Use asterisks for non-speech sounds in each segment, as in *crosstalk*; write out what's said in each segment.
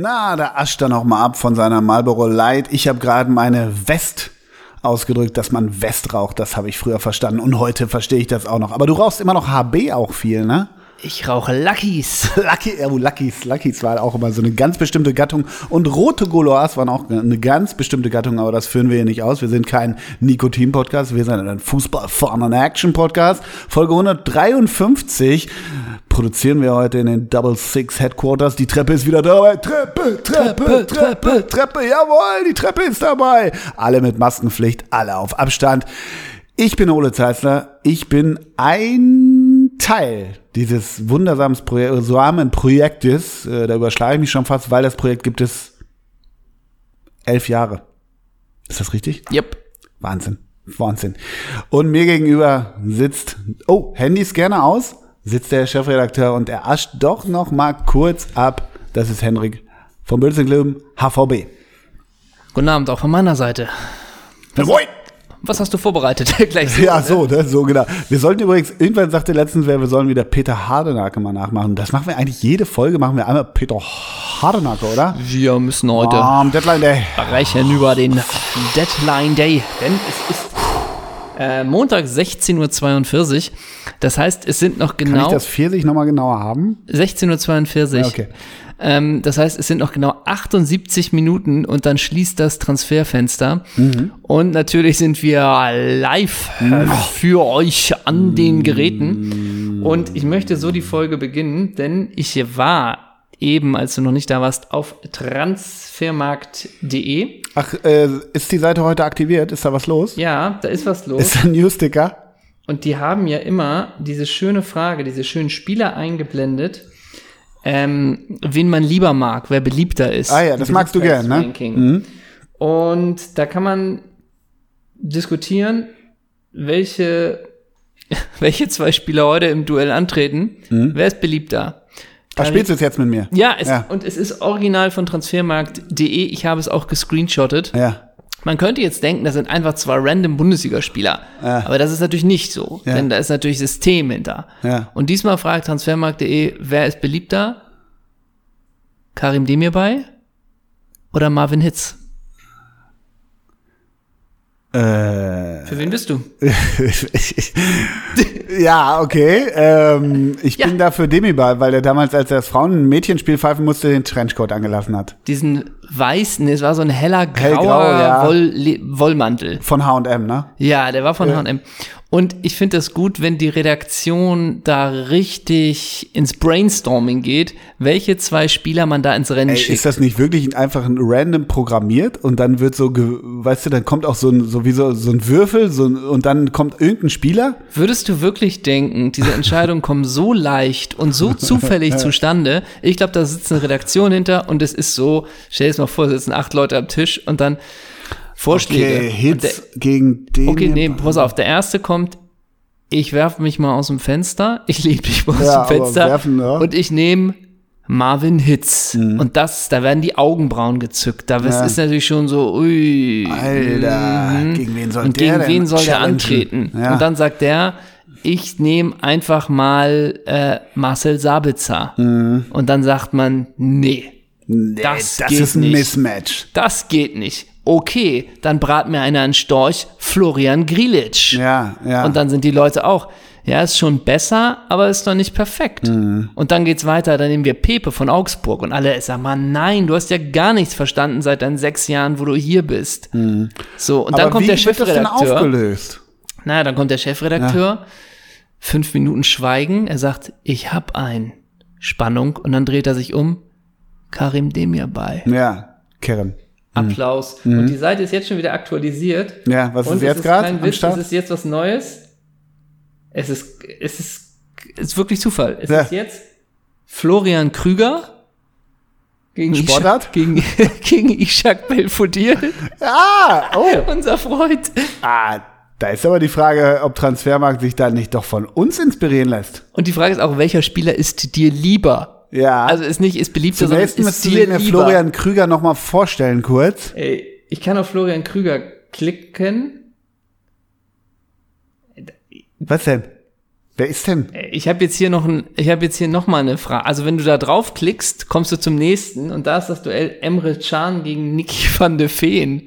Na, da ascht er noch mal ab von seiner Marlboro Light. Ich habe gerade meine West ausgedrückt, dass man West raucht. Das habe ich früher verstanden und heute verstehe ich das auch noch. Aber du rauchst immer noch HB auch viel, ne? Ich rauche Luckys. *laughs* Lucky, oh, Luckys, Luckys war auch immer so eine ganz bestimmte Gattung. Und rote Goloas waren auch eine ganz bestimmte Gattung, aber das führen wir hier nicht aus. Wir sind kein Nikotin-Podcast, wir sind ein Fußball-Fun and Action-Podcast. Folge 153 produzieren wir heute in den Double Six Headquarters. Die Treppe ist wieder dabei. Treppe, Treppe, Treppe, Treppe, Treppe, jawohl, die Treppe ist dabei. Alle mit Maskenpflicht, alle auf Abstand. Ich bin Ole Zeissler. Ich bin ein Teil dieses wundersamen Projek Projektes. Äh, da überschlage ich mich schon fast, weil das Projekt gibt es elf Jahre. Ist das richtig? Yep. Wahnsinn. Wahnsinn. Und mir gegenüber sitzt, oh, Handys gerne aus, sitzt der Chefredakteur und er ascht doch noch mal kurz ab. Das ist Henrik vom Bülzingklöben, HVB. Guten Abend auch von meiner Seite. Moin! Was hast du vorbereitet? *laughs* Gleich so, Ja, so, ne? so genau. Wir sollten übrigens, irgendwann sagte letztens wer, wir sollen wieder Peter Hardenacke mal nachmachen. Das machen wir eigentlich jede Folge, machen wir einmal Peter Hardenacke, oder? Wir müssen heute Um, Deadline Day. sprechen über den Deadline Day. Denn es ist äh, Montag 16.42 Uhr. Das heißt, es sind noch Kann ich genau das Pfirsich nochmal genauer haben? 16.42 Uhr. Ja, okay. Ähm, das heißt, es sind noch genau 78 Minuten und dann schließt das Transferfenster. Mhm. Und natürlich sind wir live äh, für euch an den Geräten. Und ich möchte so die Folge beginnen, denn ich war eben, als du noch nicht da warst, auf transfermarkt.de. Ach, äh, ist die Seite heute aktiviert? Ist da was los? Ja, da ist was los. Ist ein Newsticker? Und die haben ja immer diese schöne Frage, diese schönen Spieler eingeblendet, ähm, wen man lieber mag, wer beliebter ist. Ah ja, das magst du gern, ne? Beliebtheitsranking. Und da kann man diskutieren, welche, *laughs* welche zwei Spieler heute im Duell antreten. Wer ist beliebter? Da spielst du es jetzt mit mir. Ja, es, Ja. und es ist original von transfermarkt.de. Ich habe es auch gescreenshottet. Ja. Man könnte jetzt denken, das sind einfach zwei random Bundesligaspieler. Aber das ist natürlich nicht so, Ja. denn da ist natürlich System hinter. Ja. Und diesmal fragt transfermarkt.de, wer ist beliebter? Karim Demirbay oder Marvin Hitz? Äh, Für wen bist du? *laughs* ja, okay. Ähm, ich Ja. bin da für Demibal, weil der damals, als er das Frauen-Mädchenspiel pfeifen musste, den Trenchcoat angelassen hat. Diesen weißen, es war so ein heller grauer Hellgrau, ja. Woll, Wollmantel. Von H&M, ne? Ja, der war von H&M. Und ich finde das gut, wenn die Redaktion da richtig ins Brainstorming geht, welche zwei Spieler man da ins Rennen Ey, schickt. ist das nicht wirklich einfach ein random programmiert und dann wird so, weißt du, dann kommt auch so ein, so wie so, so ein Würfel so ein, und dann kommt irgendein Spieler? Würdest du wirklich denken, diese Entscheidungen kommen so leicht und so *laughs* zufällig zustande? Ich glaube, da sitzt eine Redaktion hinter und es ist so, stell dir mal vor, es sitzen acht Leute am Tisch und dann Vorschläge. Okay, Und der- Hits gegen den. Okay, nee, pass auf, der erste kommt, ich werfe mich mal aus dem Fenster, *laughs* ich lebe mich mal aus Ja, dem Fenster werfen, ja. und ich nehme Marvin Hitz. Und das, da werden die Augenbrauen gezückt. Da Mhm. Ja. ist natürlich schon so, ui. Alter, mhm. gegen wen soll Und der gegen wen soll der antreten? Ja. Und dann sagt der, ich nehme einfach mal äh, Marcel Sabitzer. Und dann sagt man, nee, Mhm. Nee, das das geht ist ein nicht. Mismatch. das geht nicht. Okay, dann brat mir einer einen Storch, Florian Grilic. Ja, ja. Und dann sind die Leute auch, ja, ist schon besser, aber ist doch nicht perfekt. Mhm. Und dann geht's weiter, dann nehmen wir Pepe von Augsburg und alle sagen mal, nein, du hast ja gar nichts verstanden seit deinen sechs Jahren, wo du hier bist. So, und dann Mhm. Aber kommt wie der wird das denn Chefredakteur. aufgelöst? Na, dann kommt der Chefredakteur, fünf Minuten Schweigen, er sagt, ich hab einen. Spannung und dann dreht er sich um, Karim Demirbay. Ja, Karen. Applaus. Und die Seite ist jetzt schon wieder aktualisiert. Mhm. Ja, was Und ist jetzt gerade? Es ist jetzt was Neues. Es ist, es ist, es ist wirklich Zufall. Es Ja. ist jetzt Florian Krüger gegen Sportart? Ishak, gegen, *laughs* gegen Ishak Belfodil, *laughs* Ah, oh. unser Freund. Ah, da ist aber die Frage, ob Transfermarkt sich da nicht doch von uns inspirieren lässt. Und die Frage ist auch, welcher Spieler ist dir lieber? Ja. Also ist nicht, ist beliebter, sondern Zunächst ist Sie mir. Florian Krüger noch mal vorstellen kurz. Ey, ich kann auf Florian Krüger klicken. Was denn? Wer ist denn? Ich habe jetzt hier noch ein, ich habe jetzt hier noch mal eine Frage. Also wenn du da draufklickst, kommst du zum nächsten und da ist das Duell Emre Can gegen Niki van de Veen.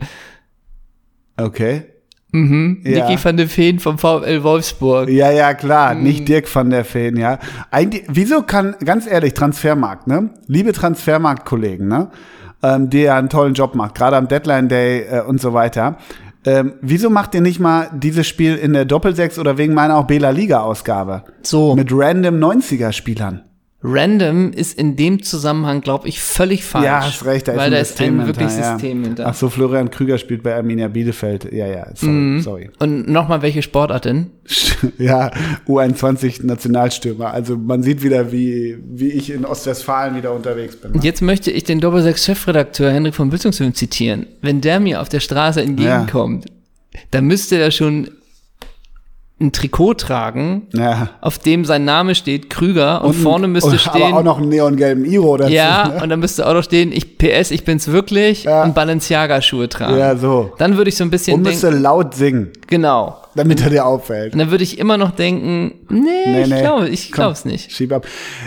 Okay. Mhm. Ja. Niki van de Veen vom VfL Wolfsburg. Ja, ja, klar, nicht Dirk van der Feen, ja. Eigentlich, wieso kann, ganz ehrlich, Transfermarkt, ne? Liebe Transfermarkt-Kollegen, ne? Ähm, die ja einen tollen Job macht, gerade am Deadline Day äh, und so weiter. Ähm, wieso macht ihr nicht mal dieses Spiel in der Doppelsechs oder wegen meiner auch Bela Liga-Ausgabe? So. Mit random 90er-Spielern. Random ist in dem Zusammenhang, glaube ich, völlig falsch. Ja, hast recht, da ist weil ein da ist System ein wirklich hinter, ja. System hinter. Ach so, Florian Krüger spielt bei Arminia Bielefeld. Ja, ja, sorry, Mhm. sorry. Und nochmal, welche Sportart denn? *laughs* Ja, U21 Nationalstürmer. Also man sieht wieder, wie, wie ich in Ostwestfalen wieder unterwegs bin. ne? Und jetzt möchte ich den Doppelsechs-Chefredakteur Henrik von Bildungsfilm zitieren. Wenn der mir auf der Straße entgegenkommt, dann müsste er schon ein Trikot tragen, Ja. auf dem sein Name steht, Krüger, und, vorne müsste und, stehen, Aber auch noch einen neongelben Iro dazu. ja, ne? und dann müsste auch noch stehen, ich PS, ich bin's wirklich, Ja. und Balenciaga-Schuhe tragen. Ja, so. Dann würde ich so ein bisschen Und müsste laut singen, genau. damit er dir auffällt. Und dann würde ich immer noch denken, nee, Nee, ich nee. glaube, ich Komm, glaub's nicht. Schieb ab.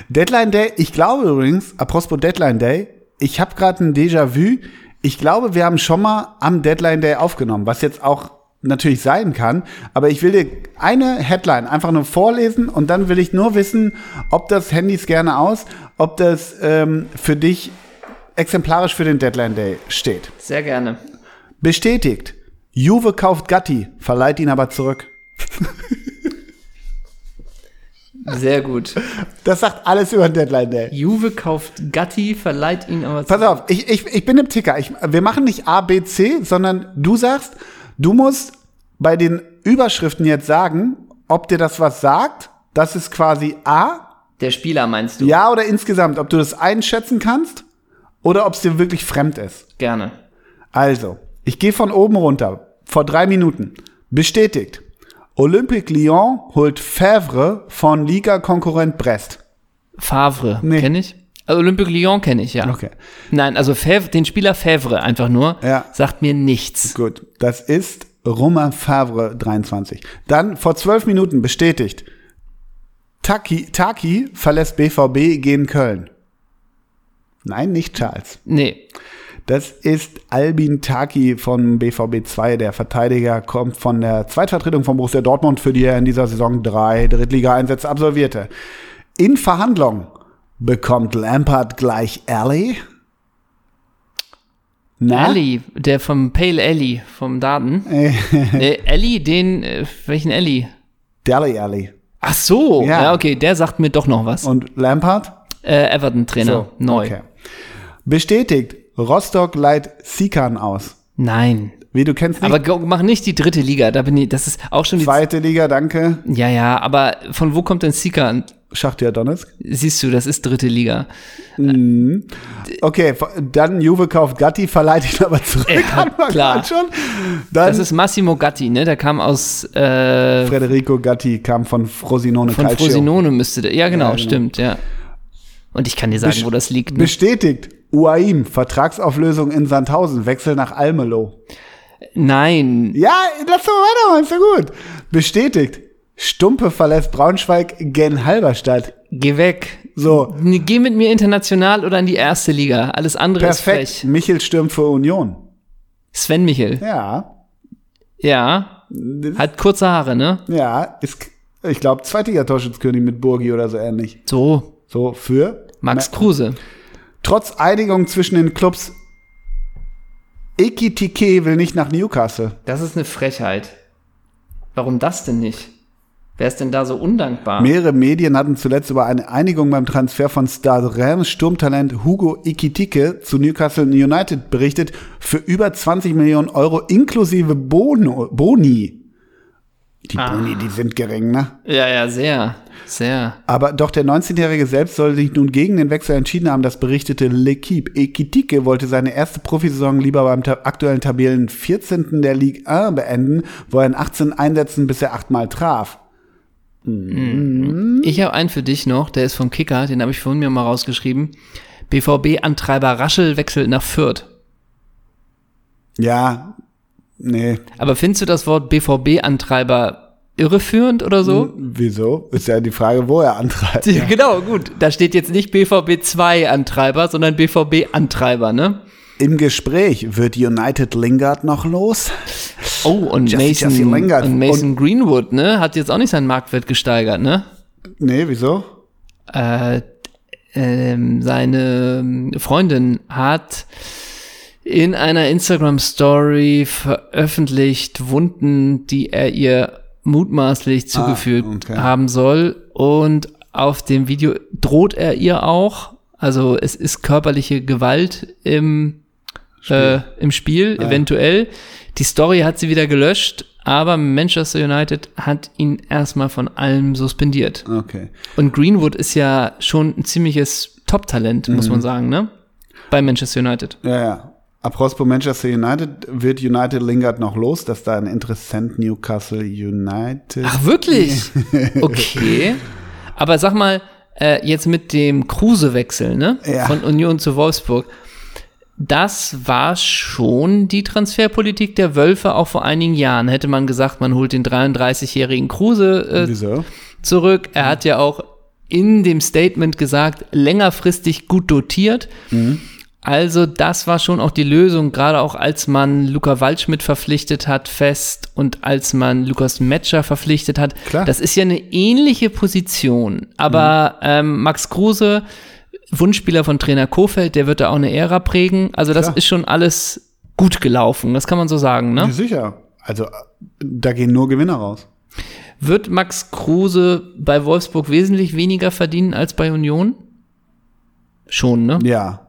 Deadline Day, ich glaube übrigens, apropos Deadline Day, ich habe gerade ein Déjà-vu. Ich glaube, wir haben schon mal am Deadline Day aufgenommen, was jetzt auch natürlich sein kann. Aber ich will dir eine Headline einfach nur vorlesen und dann will ich nur wissen, ob das Handys gerne aus, ob das ähm, für dich exemplarisch für den Deadline Day steht. Sehr gerne. Bestätigt. Juve kauft Gatti, verleiht ihn aber zurück. Sehr gut. Das sagt alles über den Deadline Day. Juve kauft Gatti, verleiht ihn aber Pass auf, ich, ich, ich bin im Ticker. Ich, wir machen nicht A, B, C, sondern du sagst, du musst bei den Überschriften jetzt sagen, ob dir das was sagt. Das ist quasi A, Der Spieler meinst du? ja oder insgesamt, ob du das einschätzen kannst oder ob es dir wirklich fremd ist. Gerne. Also, ich gehe von oben runter. Vor drei Minuten. Bestätigt. Olympique Lyon holt Favre von Liga-Konkurrent Brest. Favre, Nee. kenne ich. Also Olympique Lyon kenne ich, ja. Okay. Nein, also Favre, den Spieler Favre einfach nur, Ja. sagt mir nichts. Gut, das ist Romain Favre 23. Dann vor zwölf Minuten bestätigt. Taki, Taki verlässt BVB gegen Köln. Nein, nicht Charles. Nee, Das ist Albin Taki von BVB 2. Der Verteidiger kommt von der Zweitvertretung von Borussia Dortmund, für die er in dieser Saison drei Drittliga-Einsätze absolvierte. In Verhandlung bekommt Lampard gleich Alley. Na? Ellie, der vom Pale Ellie, vom Daden. *laughs* nee, Ellie, den, äh, welchen Ellie? Dally Alley. Ach so, Ja. ja. okay, der sagt mir doch noch was. Und Lampard? Äh, Everton-Trainer, neu. Okay. Bestätigt, Rostock leiht Sikan aus. Nein. Wie du kennst nicht. Aber mach nicht die dritte Liga, da bin ich, das ist auch schon die Zweite Liga, danke. Ja, ja, aber von wo kommt denn Sika? Schachtier Donetsk. Siehst du, das ist dritte Liga. Okay, dann Juve kauft Gatti, verleiht ihn aber zurück. Ja, *laughs* klar. schon. Dann Das ist Massimo Gatti, ne? Der kam aus äh, Federico Gatti kam von Frosinone von Calcio. Frosinone müsste der. Ja, genau, Ja, genau. stimmt, ja. Und ich kann dir sagen, Bes- wo das liegt. Ne? Bestätigt. Uaim, Vertragsauflösung in Sandhausen, Wechsel nach Almelo. Nein, Ja, lass doch weitermachen, ist ja gut. Bestätigt. Stumpe verlässt Braunschweig gen Halberstadt. geh weg. So, Geh mit mir international oder in die erste Liga. Alles andere perfekt. ist frech. Michel stürmt für Union. Sven Michel. Ja, Ja. Hat kurze Haare, ne? ja, ist, ich glaube, zweitiger Torschützkönig mit Burgi oder so ähnlich. So. So, für Max Kruse. Trotz Einigung zwischen den Clubs, Ekitike will nicht nach Newcastle. Das ist eine Frechheit. Warum das denn nicht? Wer ist denn da so undankbar? Mehrere Medien hatten zuletzt über eine Einigung beim Transfer von Star Rams Sturmtalent Hugo Ekitike zu Newcastle United berichtet für über 20 Millionen Euro inklusive Bono, Boni. Die Ah. Boni, die sind gering, ne? Ja, ja, sehr. Sehr. Aber doch der 19-Jährige selbst soll sich nun gegen den Wechsel entschieden haben, das berichtete L'Equipe. Ekitike wollte seine erste Profisaison lieber beim ta aktuellen Tabellen 14. der Ligue 1 beenden, wo er in 18 Einsätzen bisher achtmal traf. Ich habe einen für dich noch, der ist vom Kicker, den habe ich vorhin mir mal rausgeschrieben. BVB-Antreiber Raschel wechselt nach Fürth. Ja, nee. Aber findest du das Wort BVB-Antreiber irreführend oder so? Wieso? Ist ja die Frage, wo er antreibt. *laughs* Genau, gut. Da steht jetzt nicht BVB 2 Antreiber, sondern BVB Antreiber, ne? Im Gespräch wird United Lingard noch los. Oh, und Jesse- Mason, Jesse Lingard. und Mason Greenwood, ne? Hat jetzt auch nicht seinen Marktwert gesteigert, ne? Nee, wieso? Äh, ähm, seine Freundin hat in einer Instagram-Story veröffentlicht Wunden, die er ihr mutmaßlich zugefügt okay. haben soll. Und auf dem Video droht er ihr auch. Also es ist körperliche Gewalt im Spiel, äh, im Spiel eventuell. Die Story hat sie wieder gelöscht, aber Manchester United hat ihn erstmal von allem suspendiert. Okay. Und Greenwood ist ja schon ein ziemliches Top-Talent, muss man sagen, ne? Bei Manchester United. Ja, ja. Apropos Manchester United, wird United Lingard noch los? Das ist da ein Interessent Newcastle United. Ach, wirklich? *laughs* Okay. Aber sag mal, äh, jetzt mit dem Kruse-Wechsel, ne? Ja. Von Union zu Wolfsburg. Das war schon die Transferpolitik der Wölfe auch vor einigen Jahren. Hätte man gesagt, man holt den 33-jährigen Kruse äh, zurück. Er hat ja auch in dem Statement gesagt, längerfristig gut dotiert. Also das war schon auch die Lösung, gerade auch als man Luca Waldschmidt verpflichtet hat fest und als man Lukas Metscher verpflichtet hat. Klar. Das ist ja eine ähnliche Position. Aber ähm, Max Kruse, Wunschspieler von Trainer Kofeld, der wird da auch eine Ära prägen. Also das Klar. ist schon alles gut gelaufen, das kann man so sagen. Ne? sicher. Also, da gehen nur Gewinner raus. Wird Max Kruse bei Wolfsburg wesentlich weniger verdienen als bei Union? Schon, ne? Ja.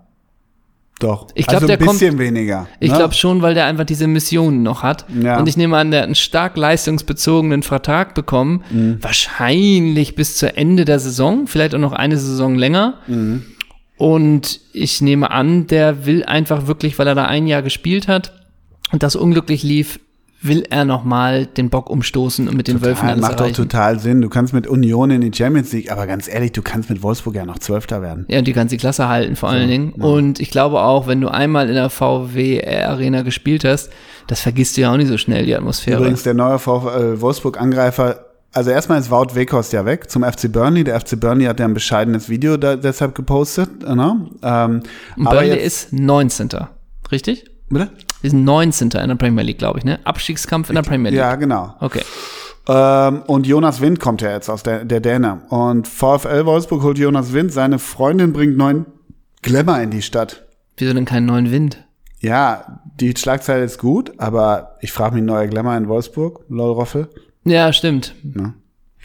Doch. Ich glaub, also der ein kommt- bisschen weniger. Ich ne? glaube schon, weil der einfach diese Mission noch hat. Ja. Und ich nehme an, der hat einen stark leistungsbezogenen Vertrag bekommen. Mhm. Wahrscheinlich bis zu Ende der Saison, vielleicht auch noch eine Saison länger. Mhm. Und ich nehme an, der will einfach wirklich, weil er da ein Jahr gespielt hat und das unglücklich lief, will er noch mal den Bock umstoßen und mit den Wölfen Total, alles macht doch total Sinn. Du kannst mit Union in die Champions League, aber ganz ehrlich, du kannst mit Wolfsburg ja noch Zwölfter werden. Ja, und die kannst die Klasse halten vor allen Dingen. Und ich glaube auch, wenn du einmal in der VW Arena gespielt hast, das vergisst du ja auch nicht so schnell, die Atmosphäre. Übrigens, der neue V- äh, Wolfsburg-Angreifer, also erstmal ist Wout Weghorst ja weg zum FC Burnley. Der FC Burnley hat ja ein bescheidenes Video da, deshalb gepostet. Ne? Ähm, Burnley jetzt, ist 19. Richtig? bitte? Wir sind 19. in der Premier League, glaube ich, ne? Abstiegskampf in der Premier League. Ja, genau. Okay. Ähm, und Jonas Wind kommt ja jetzt aus der, der Däne. Und VfL Wolfsburg holt Jonas Wind. Seine Freundin bringt neuen Glamour in die Stadt. Wieso denn keinen neuen Wind? Ja, die Schlagzeile ist gut, aber ich frage mich, neuer Glamour in Wolfsburg, lol Roffel. Ja, stimmt. Ne?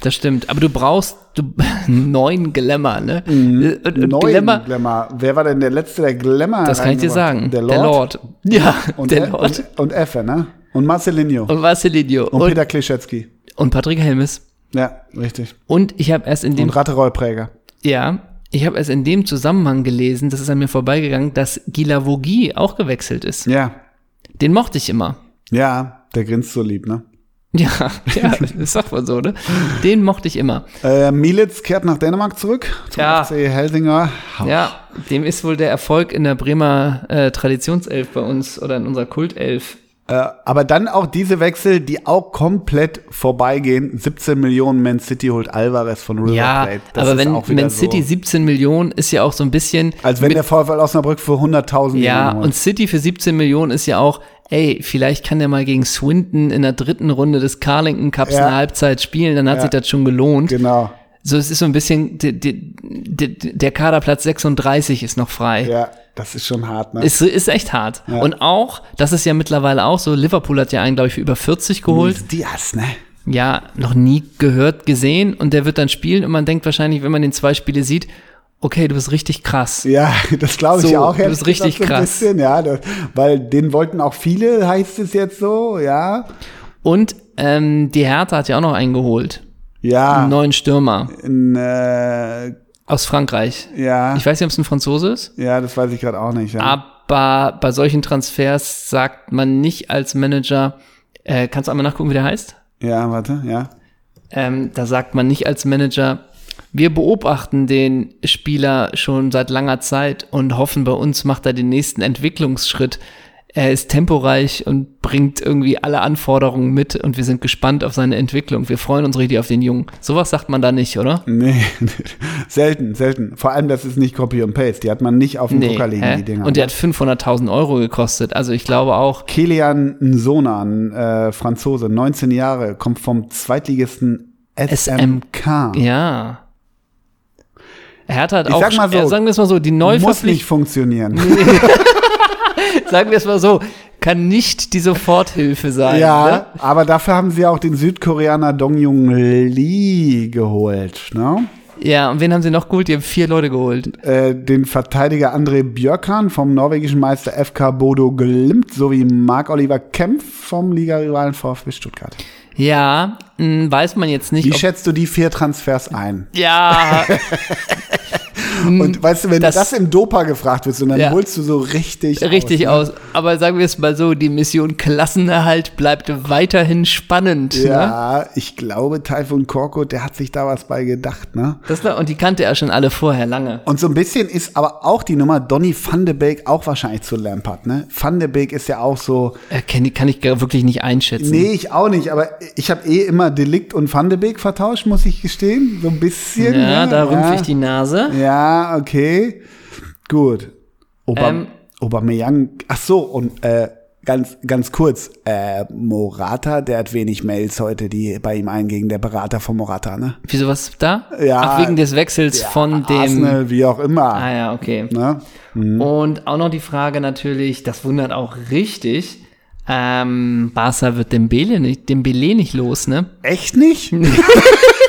Das stimmt. Aber du brauchst du, *laughs* einen neuen Glamour, ne? Mhm. Und, und Neuen Glamour, Glamour. Wer war denn der letzte, der Glamour das kann ich dir sagen. hat? Der Lord. Ja, Und, der Lord. Und, und Effe, ne? Und Marcelinho. Und, Und Marcelinho. Und, Peter Klischetski. und Patrick Helmes. Ja, richtig. Und ich habe erst in dem Und Ratte Rollpräger. Ja, ich habe erst in dem Zusammenhang gelesen, das ist an mir vorbeigegangen, dass Gilavogi auch gewechselt ist. Ja. Den mochte ich immer. Ja, der grinst so lieb, ne? Ja, *laughs* ja, das sagt man so, ne? Den mochte ich immer. Äh, Militz kehrt nach Dänemark zurück. Zum Ja. FC Helsinger. Ja, dem ist wohl der Erfolg in der Bremer äh, Traditionself bei uns oder in unserer Kultelf. Äh, aber dann auch diese Wechsel, die auch komplett vorbeigehen. 17 Millionen Man City holt Alvarez von River Ja, Plate. Das aber ist wenn Man City so, 17 Millionen ist ja auch so ein bisschen. Als wenn der VfL Osnabrück für 100.000 Ja, und City für 17 Millionen ist ja auch, ey, vielleicht kann der mal gegen Swinton in der dritten Runde des Carlington Cups Ja. eine Halbzeit spielen, dann hat Ja. sich das schon gelohnt. Genau. So, es ist so ein bisschen, die, die, die, der Kaderplatz 36 ist noch frei. Ja, das ist schon hart, ne? Ist, ist echt hart. Ja. Und auch, das ist ja mittlerweile auch so, Liverpool hat ja einen, glaube ich, für über 40 geholt. Diaz, ne? Ja, noch nie gehört, gesehen. Und der wird dann spielen und man denkt wahrscheinlich, wenn man den zwei Spiele sieht, okay, du bist richtig krass. Ja, *laughs* das glaube ich So, auch. du bist richtig so ein krass. Bisschen, ja, das, weil den wollten auch viele, heißt es jetzt so, ja. Und ähm, die Hertha hat ja auch noch einen geholt. Ja, Einen neuen Stürmer in, äh, aus Frankreich. ja, Ich weiß nicht, ob es ein Franzose ist. ja, das weiß ich gerade auch nicht. Ja. Aber bei solchen Transfers sagt man nicht als Manager, äh, kannst du einmal nachgucken, wie der heißt? Ja, warte, ja. Ähm, da sagt man nicht als Manager, wir beobachten den Spieler schon seit langer Zeit und hoffen, bei uns macht er den nächsten Entwicklungsschritt. Er ist temporeich und bringt irgendwie alle Anforderungen mit und wir sind gespannt auf seine Entwicklung. Wir freuen uns richtig auf den Jungen. Sowas sagt man da nicht, oder? Nee, *laughs* selten, selten. Vor allem, das ist nicht Copy und Paste. Die hat man nicht auf dem Drucker liegen, hä? die Dinger. Und der ne? hat 500.000 Euro gekostet. Also ich glaube auch, Kilian Nsona, ein äh, Franzose, 19 Jahre, kommt vom Zweitligisten SMK. ja. Er hat halt Ich auch, sag mal so, sagen wir es mal so, die Muss nicht Neuverpflichtung, funktionieren. *laughs* sagen wir es mal so, kann nicht die Soforthilfe sein. Ja, Ne? aber dafür haben sie auch den Südkoreaner Dongjung Lee geholt. Ne? Ja, und wen haben sie noch geholt? Die haben vier Leute geholt. Äh, den Verteidiger André Björkan vom norwegischen Meister FK Bodo Glimt sowie Marc-Oliver Kempf vom Ligarivalen VfB Stuttgart. Ja, mh, weiß man jetzt nicht. Wie schätzt du die vier Transfers ein? ja, *laughs* Und weißt du, wenn das- du das im Dopa gefragt wirst, und dann Ja. holst du so richtig richtig aus. ne? aus. Aber sagen wir es mal so, die Mission Klassenerhalt bleibt weiterhin spannend. Ne? Ja, ich glaube, Taifun Korkut, der hat sich da was bei gedacht, ne? Das, und die kannte er schon alle vorher lange. Und so ein bisschen ist aber auch die Nummer Donny van de Beek auch wahrscheinlich zu Lampard, ne? Van de Beek ist ja auch so, Äh, die kann ich wirklich nicht einschätzen. nee, ich auch nicht, aber ich habe eh immer Delikt und Van de Beek vertauscht, muss ich gestehen, so ein bisschen. Ja, ne? da rümpfe ja. ich die Nase. Ja, okay. Gut. Oba Ähm. Aubameyang, ach so, und äh, ganz, ganz kurz, äh, Morata, der hat wenig Mails heute, die bei ihm eingingen, der Berater von Morata, ne? Wieso was da? Ja, Ach, wegen des Wechsels von dem. Arsenal, wie auch immer. Ah ja, okay. Ne? Und auch noch die Frage natürlich, das wundert auch richtig. Ähm, Barca wird Dembele nicht, Dembele nicht los, ne? Echt nicht? *laughs* *laughs*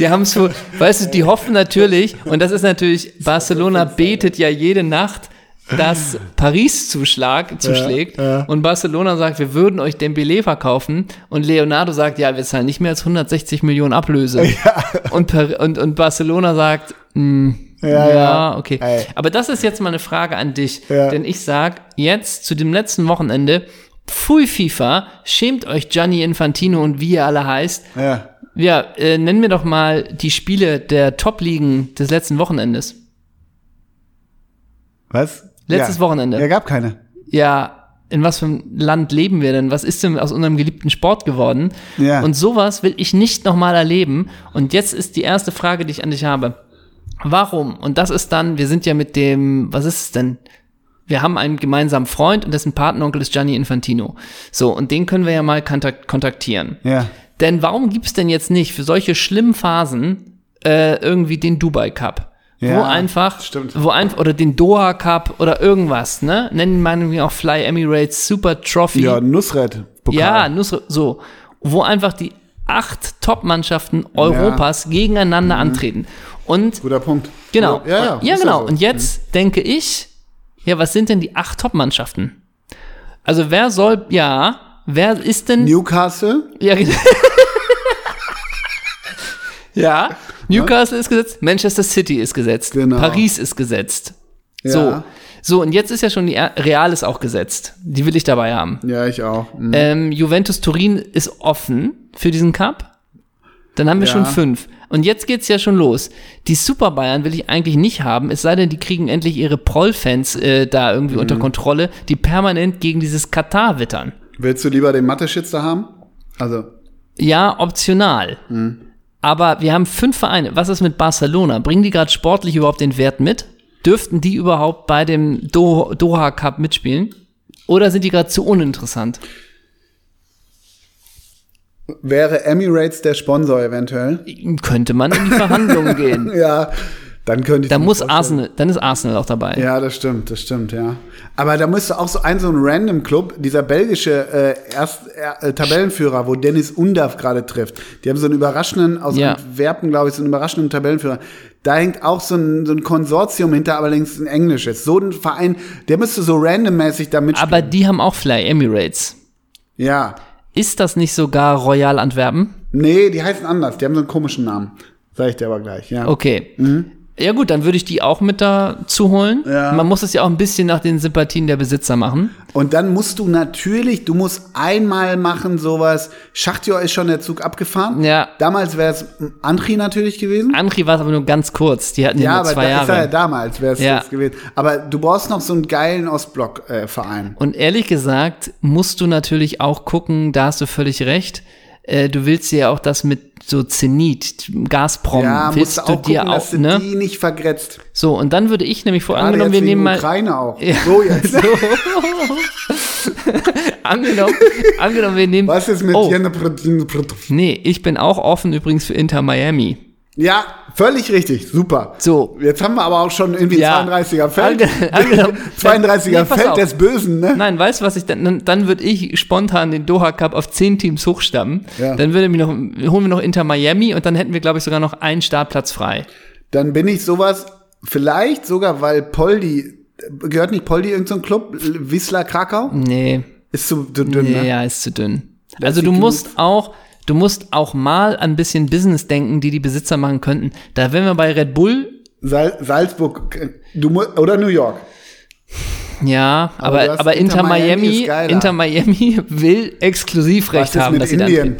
Sie haben so, weißt du, die hoffen natürlich, und das ist natürlich, Barcelona betet ja jede Nacht, dass Paris zuschlag, zuschlägt. ja. Und Barcelona sagt, wir würden euch Dembele verkaufen. Und Leonardo sagt, ja, wir zahlen nicht mehr als 160 Millionen Ablöse. *laughs* Und, Par und, und Barcelona sagt, mh, Ja, ja, ja. okay. Ey. Aber das ist jetzt mal eine Frage an dich. Ja. Denn ich sag jetzt zu dem letzten Wochenende, Pfui FIFA, schämt euch Gianni Infantino und wie ihr alle heißt. ja. Ja, äh, nenn mir doch mal die Spiele der Top-Ligen des letzten Wochenendes. Was? Letztes ja. Wochenende. Ja, gab keine. Ja, in was für einem Land leben wir denn? Was ist denn aus unserem geliebten Sport geworden? Ja. Und sowas will ich nicht nochmal erleben. Und jetzt ist die erste Frage, die ich an dich habe. Warum? Und das ist dann, wir sind ja mit dem, was ist es denn? Wir haben einen gemeinsamen Freund und dessen Patenonkel ist Gianni Infantino. So, und den können wir ja mal kontakt kontaktieren. Ja. Denn warum gibt's denn jetzt nicht für solche schlimmen Phasen äh, irgendwie den Dubai Cup? wo Ja, einfach, stimmt. wo einfach, oder den Doha Cup oder irgendwas, ne? Nennen wir auch Fly Emirates Super Trophy. Ja, Nusret. Pokal. Ja, nur so. Wo einfach die acht Top-Mannschaften Europas gegeneinander antreten. Und Guter Punkt. genau, Ja, ja. ja genau. so. Und jetzt denke ich, ja, was sind denn die acht Top-Mannschaften? Also wer soll, ja, wer ist denn Newcastle. ja, *laughs* genau. *laughs* ja, Newcastle ist gesetzt, Manchester City ist gesetzt, Genau. Paris ist gesetzt. So. Ja. So, und jetzt ist ja schon die Real ist auch gesetzt. Die will ich dabei haben. Ja, ich auch. Mhm. Ähm, Juventus Turin ist offen für diesen Cup. Dann haben wir Ja. schon fünf. Und jetzt geht's ja schon los. Die Super Bayern will ich eigentlich nicht haben, es sei denn, die kriegen endlich ihre Proll-Fans äh, da irgendwie unter Mhm. Kontrolle, die permanent gegen dieses Katar wittern. Willst du lieber den Mathe-Schitzer haben? Also, Ja, optional. Mhm. Aber wir haben fünf Vereine. Was ist mit Barcelona? Bringen die gerade sportlich überhaupt den Wert mit? Dürften die überhaupt bei dem Do Doha Cup mitspielen? Oder sind die gerade zu uninteressant? wäre Emirates der Sponsor eventuell? Könnte man in die Verhandlungen gehen. *laughs* Ja, dann könnte ich Da muss vorstellen. Arsenal, dann ist Arsenal auch dabei. Ja, das stimmt, das stimmt, ja. Aber da müsste auch so ein so ein random Club, dieser belgische äh, Erst, äh, Tabellenführer, wo Dennis Undav gerade trifft. Die haben so einen überraschenden, aus Ja. Antwerpen, glaube ich, so einen überraschenden Tabellenführer. Da hängt auch so ein, so ein Konsortium hinter, allerdings ein englisches. So ein Verein, der müsste so randommäßig da mitspielen. Aber die haben auch Fly Emirates. ja. Ist das nicht sogar Royal Antwerpen? Nee, die heißen anders. Die haben so einen komischen Namen. Sag ich dir aber gleich, ja. Okay. Mhm. Ja gut, dann würde ich die auch mit dazu holen. Ja. Man muss es ja auch ein bisschen nach den Sympathien der Besitzer machen. Und dann musst du natürlich, du musst einmal machen sowas. Schachtjor ist schon der Zug abgefahren. Ja. Damals wäre es Andri natürlich gewesen. Andri war es aber nur ganz kurz. Die hatten ja, ja, nur zwei er ja Jahre. damals wäre es Ja. jetzt gewesen. Aber du brauchst noch so einen geilen Ostblock-Verein. Und ehrlich gesagt, musst du natürlich auch gucken, da hast du völlig recht. Äh, du willst ja auch das mit so Zenit, Gazprom, ja, willst du du auch gucken, dir auch, du ne? die nicht vergrätzt. So, und dann würde ich nämlich vor, Gerade angenommen, wir nehmen mal, Ukraine auch. Ja. So jetzt. *laughs* angenommen, angenommen, wir nehmen, Was ist mit oh, Jenne- nee, ich bin auch offen übrigens für Inter Miami. Ja, völlig richtig. Super. So. Jetzt haben wir aber auch schon irgendwie Ja. 32er Feld. Ange- *laughs* angenommen- 32er Nee, Feld des Bösen, ne? Nein, weißt du, was ich dann, dann, würde ich spontan den Doha Cup auf zehn Teams hochstammen. Ja. Dann würde noch, holen wir noch Inter Miami und dann hätten wir, glaube ich, sogar noch einen Startplatz frei. Dann bin ich sowas, vielleicht sogar, weil Poldi, gehört nicht Poldi irgendein Club? Wisla Krakau? Nee, Ist zu zu dünn, nee, ne? ja, ist zu dünn. Also sieht du gut. musst auch, du musst auch mal ein bisschen Business denken, die die Besitzer machen könnten. Da wären wir bei Red Bull, Sal Salzburg, du oder New York. ja, Aber aber, aber Inter, Inter Miami Miami. Inter Miami *laughs* will Exklusivrecht haben, mit dass sie dann Indien?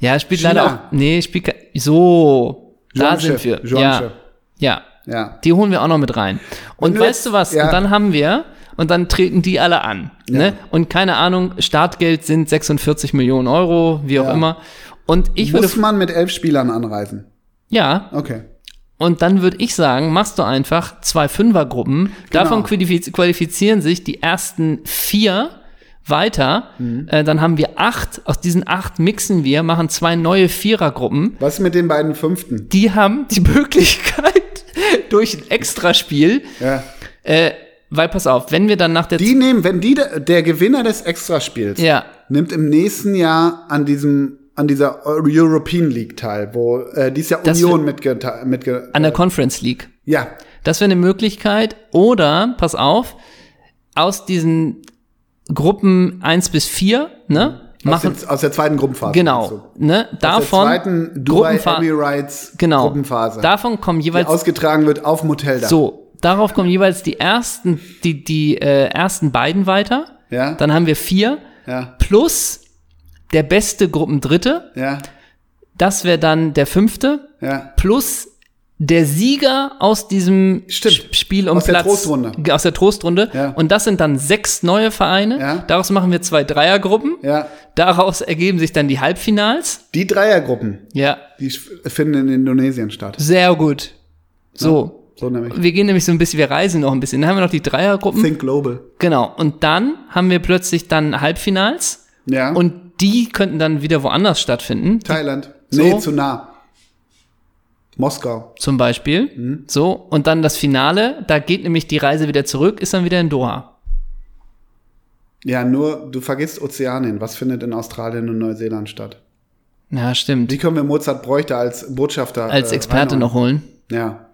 Ja, spielt China. leider auch. Nee, spielt so. Da Jean sind Chef, wir. Jean Ja. Chef. Ja. Ja. Die holen wir auch noch mit rein. Und du weißt du was? ja. Und dann haben wir, und dann treten die alle an. Ne? Und keine Ahnung, Startgeld sind 46 Millionen Euro, wie auch Ja. immer. Und ich würde, Muss man mit elf Spielern anreisen? ja, Okay. und dann würde ich sagen, machst du einfach zwei Fünfergruppen. Genau. Davon qualifiz qualifizieren sich die ersten vier weiter. Mhm. Äh, dann haben wir acht. Aus diesen acht mixen wir, machen zwei neue Vierergruppen. Was mit den beiden Fünften? die haben die *laughs* Möglichkeit durch ein Extraspiel, Ja. äh, weil pass auf, wenn wir dann nach der Die nehmen, wenn die, der Gewinner des Extraspiels ja nimmt im nächsten Jahr an diesem an dieser European League teil, wo äh, dies Jahr Das Union mitge, mitge an der Conference League, ja das wäre eine Möglichkeit. Oder pass auf, aus diesen Gruppen 1 bis 4, ne, aus, machen dem, aus der zweiten Gruppenphase. genau, ne, Aus der davon zweiten Dubai Gruppenpha- Emirates genau, Gruppenphase, davon kommen die jeweils ausgetragen wird auf Hoteldach. so, darauf kommen jeweils die ersten, die die äh, ersten beiden weiter. Ja. Dann haben wir vier Ja. plus der beste Gruppendritte. Ja. Das wäre dann der fünfte Ja. plus der Sieger aus diesem Stimmt. Sp- Spiel um Aus der Platz Trostrunde. G- aus der Trostrunde Ja. und das sind dann sechs neue Vereine. Ja. Daraus machen wir zwei Dreiergruppen. Ja. Daraus ergeben sich dann die Halbfinals. Die Dreiergruppen, Ja, die finden in Indonesien statt. sehr gut. So, So nämlich. wir gehen nämlich so ein bisschen, wir reisen noch ein bisschen. Dann haben wir noch die Dreiergruppen. Think Global. Genau. Und dann haben wir plötzlich dann Halbfinals Ja. und die könnten dann wieder woanders stattfinden. Thailand. So. Nee, zu nah. Moskau. zum Beispiel. Mhm. So, und dann das Finale, da geht nämlich die Reise wieder zurück, ist dann wieder in Doha. Ja, nur, du vergisst Ozeanien. Was findet in Australien und Neuseeland statt? Ja, stimmt. Wie können wir Mozart Bräuchte als Botschafter Als äh, Experte reinhauen? noch holen. Ja.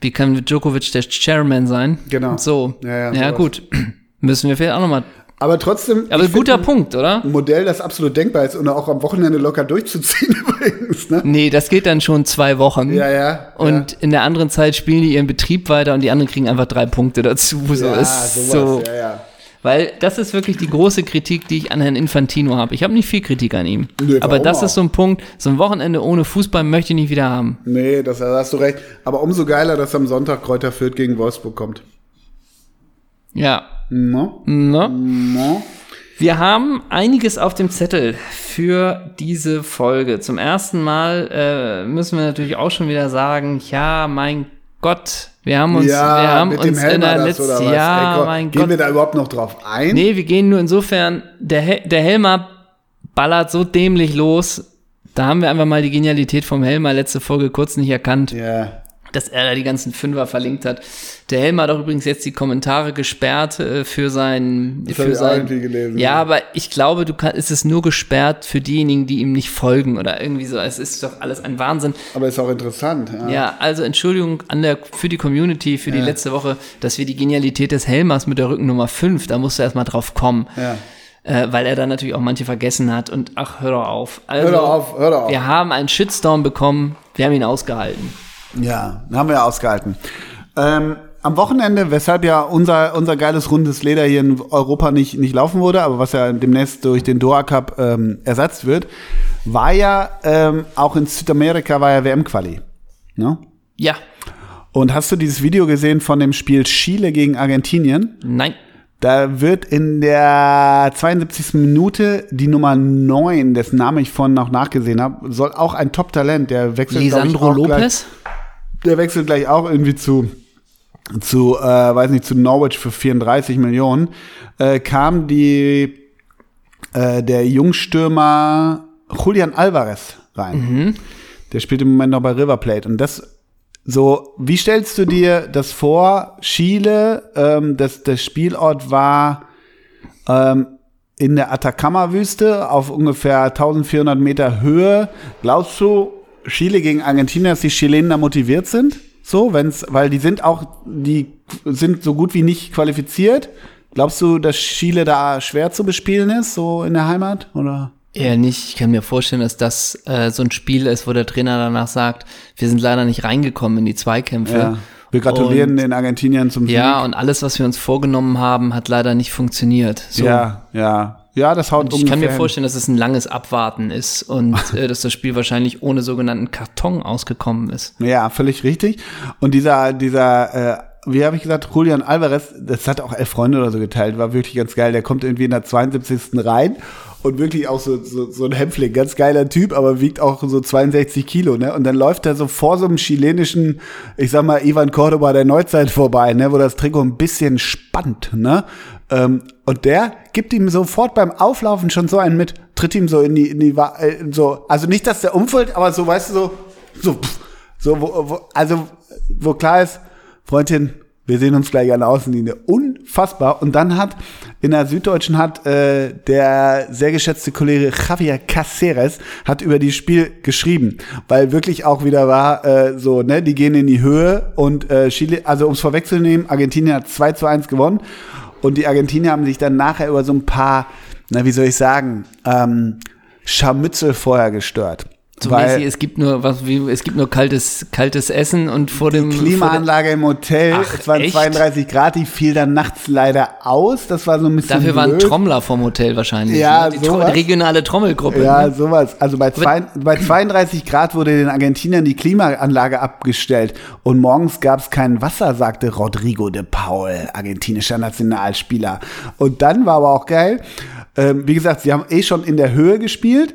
Wie kann Djokovic der Chairman sein? Genau. So. Ja, ja, ja gut. *clears throat* Müssen wir vielleicht auch nochmal. Aber trotzdem. Aber guter Punkt, oder? Ein Modell, das absolut denkbar ist und auch am Wochenende locker durchzuziehen *laughs* übrigens, ne? Nee, das geht dann schon zwei Wochen. Ja, ja. Und in der anderen Zeit spielen die ihren Betrieb weiter und die anderen kriegen einfach drei Punkte dazu. So ja, ist sowas, so. ja, ja. Weil das ist wirklich die große Kritik, die ich an Herrn Infantino habe. Ich habe nicht viel Kritik an ihm. Nö, aber das auch? ist so ein Punkt, so ein Wochenende ohne Fußball möchte ich nicht wieder haben. Nee, das, da hast du recht. Aber umso geiler, dass am Sonntag Kräuter Fürth gegen Wolfsburg kommt. Ja. No? Ne? No? Wir haben einiges auf dem Zettel für diese Folge. Zum ersten Mal äh, müssen wir natürlich auch schon wieder sagen, ja, mein Gott, wir haben uns, ja, wir haben mit uns in der letzten? Jahr, mein gehen Gott. wir da überhaupt noch drauf ein? Nee, wir gehen nur insofern, der, Hel der Helmer ballert so dämlich los. Da haben wir einfach mal die Genialität vom Helmer letzte Folge kurz nicht erkannt, Ja. Dass er da die ganzen Fünfer verlinkt hat. Der Helmer hat auch übrigens jetzt die Kommentare gesperrt äh, für sein, hab für sein, gelesen, ja, ja. aber ich glaube, du kann, es ist nur gesperrt für diejenigen, die ihm nicht folgen oder irgendwie so. Es ist doch alles ein Wahnsinn. Aber ist auch interessant. Ja. Ja, also Entschuldigung an der, für die Community, für die letzte Woche, dass wir die Genialität des Helmers mit der Rückennummer 5, da musst du erstmal drauf kommen. Ja. Äh, weil er dann natürlich auch manche vergessen hat und ach, hör doch auf. Also, Hör doch auf, hör doch auf. Wir haben einen Shitstorm bekommen, wir haben ihn ausgehalten. Ja, haben wir ausgehalten. Ähm, am Wochenende, weshalb ja unser, unser geiles rundes Leder hier in Europa nicht, nicht laufen wurde, aber was ja demnächst durch den Doha Cup ähm, ersetzt wird, war ja ähm, auch in Südamerika war ja WM-Quali. Ne? Ja. Und hast du dieses Video gesehen von dem Spiel Chile gegen Argentinien? Nein. Da wird in der 72. Minute die Nummer 9, dessen Namen ich vorhin noch nachgesehen habe, soll auch ein Top-Talent, der wechselt Lisandro auch gleich, Lopez? Der wechselt gleich auch irgendwie zu zu äh, weiß nicht zu Norwich für 34 Millionen äh, kam die äh, der Jungstürmer Julian Alvarez rein. Der spielt im Moment noch bei River Plate und das so, wie stellst du dir das vor? Chile, ähm, das, der Spielort war ähm, in der Atacama-Wüste auf ungefähr 1400 Meter Höhe. Glaubst du, Chile gegen Argentinien, dass die Chilenen da motiviert sind? So, wenn's, weil die sind auch, die sind so gut wie nicht qualifiziert. Glaubst du, dass Chile da schwer zu bespielen ist, so in der Heimat? Oder? Eher nicht. Ich kann mir vorstellen, dass das äh, so ein Spiel ist, wo der Trainer danach sagt, wir sind leider nicht reingekommen in die Zweikämpfe. Ja. Wir gratulieren Und- den Argentiniern zum Sieg. Ja, und alles, was wir uns vorgenommen haben, hat leider nicht funktioniert. So. ja, ja. Ja, das haut Ich kann mir vorstellen, dass es ein langes Abwarten ist und *laughs* äh, dass das Spiel wahrscheinlich ohne sogenannten Karton ausgekommen ist. Ja, völlig richtig. Und dieser, dieser, äh, wie habe ich gesagt, Julian Alvarez, das hat auch elf Freunde oder so geteilt, war wirklich ganz geil. Der kommt irgendwie in der 72. rein und wirklich auch so, so, so ein Hämpfling, ganz geiler Typ, aber wiegt auch so 62 Kilo, ne? Und dann läuft er so vor so einem chilenischen, ich sag mal, Ivan Cordoba der Neuzeit vorbei, ne? Wo das Trikot ein bisschen spannt, ne? Ähm, und der gibt ihm sofort beim Auflaufen schon so einen mit, tritt ihm so in die, in die, äh, so, also nicht, dass der umfällt, aber so, weißt du, so, so, pff, so, wo, wo, also, wo klar ist, Freundin, wir sehen uns gleich an der Außenlinie. Unfassbar. Und dann hat in der Süddeutschen hat äh, der sehr geschätzte Kollege Javier Caceres hat über dieses Spiel geschrieben, weil wirklich auch wieder war äh, so, ne, die gehen in die Höhe und äh, Chile, also ums Vorwechselnehmen, Argentinien hat 2 zu 1 gewonnen und die Argentinier haben sich dann nachher über so ein paar, na wie soll ich sagen, ähm, Scharmützel vorher gestört. So Weil- mäßig, es gibt nur was wie es gibt nur kaltes kaltes Essen und vor dem vor Klimaanlage im Hotel, Ach, es waren echt? 32 Grad, die fiel dann nachts leider aus. Das war so ein bisschen dafür waren blöd. Trommler vom Hotel wahrscheinlich. Ja, ne? die, sowas. die regionale Trommelgruppe. Ja, ne? sowas. Also bei, zwei, bei 32 Grad wurde den Argentinern die Klimaanlage abgestellt und morgens gab es kein Wasser, sagte Rodrigo de Paul, argentinischer Nationalspieler. Und dann war aber auch geil, ähm, wie gesagt, sie haben eh schon in der Höhe gespielt.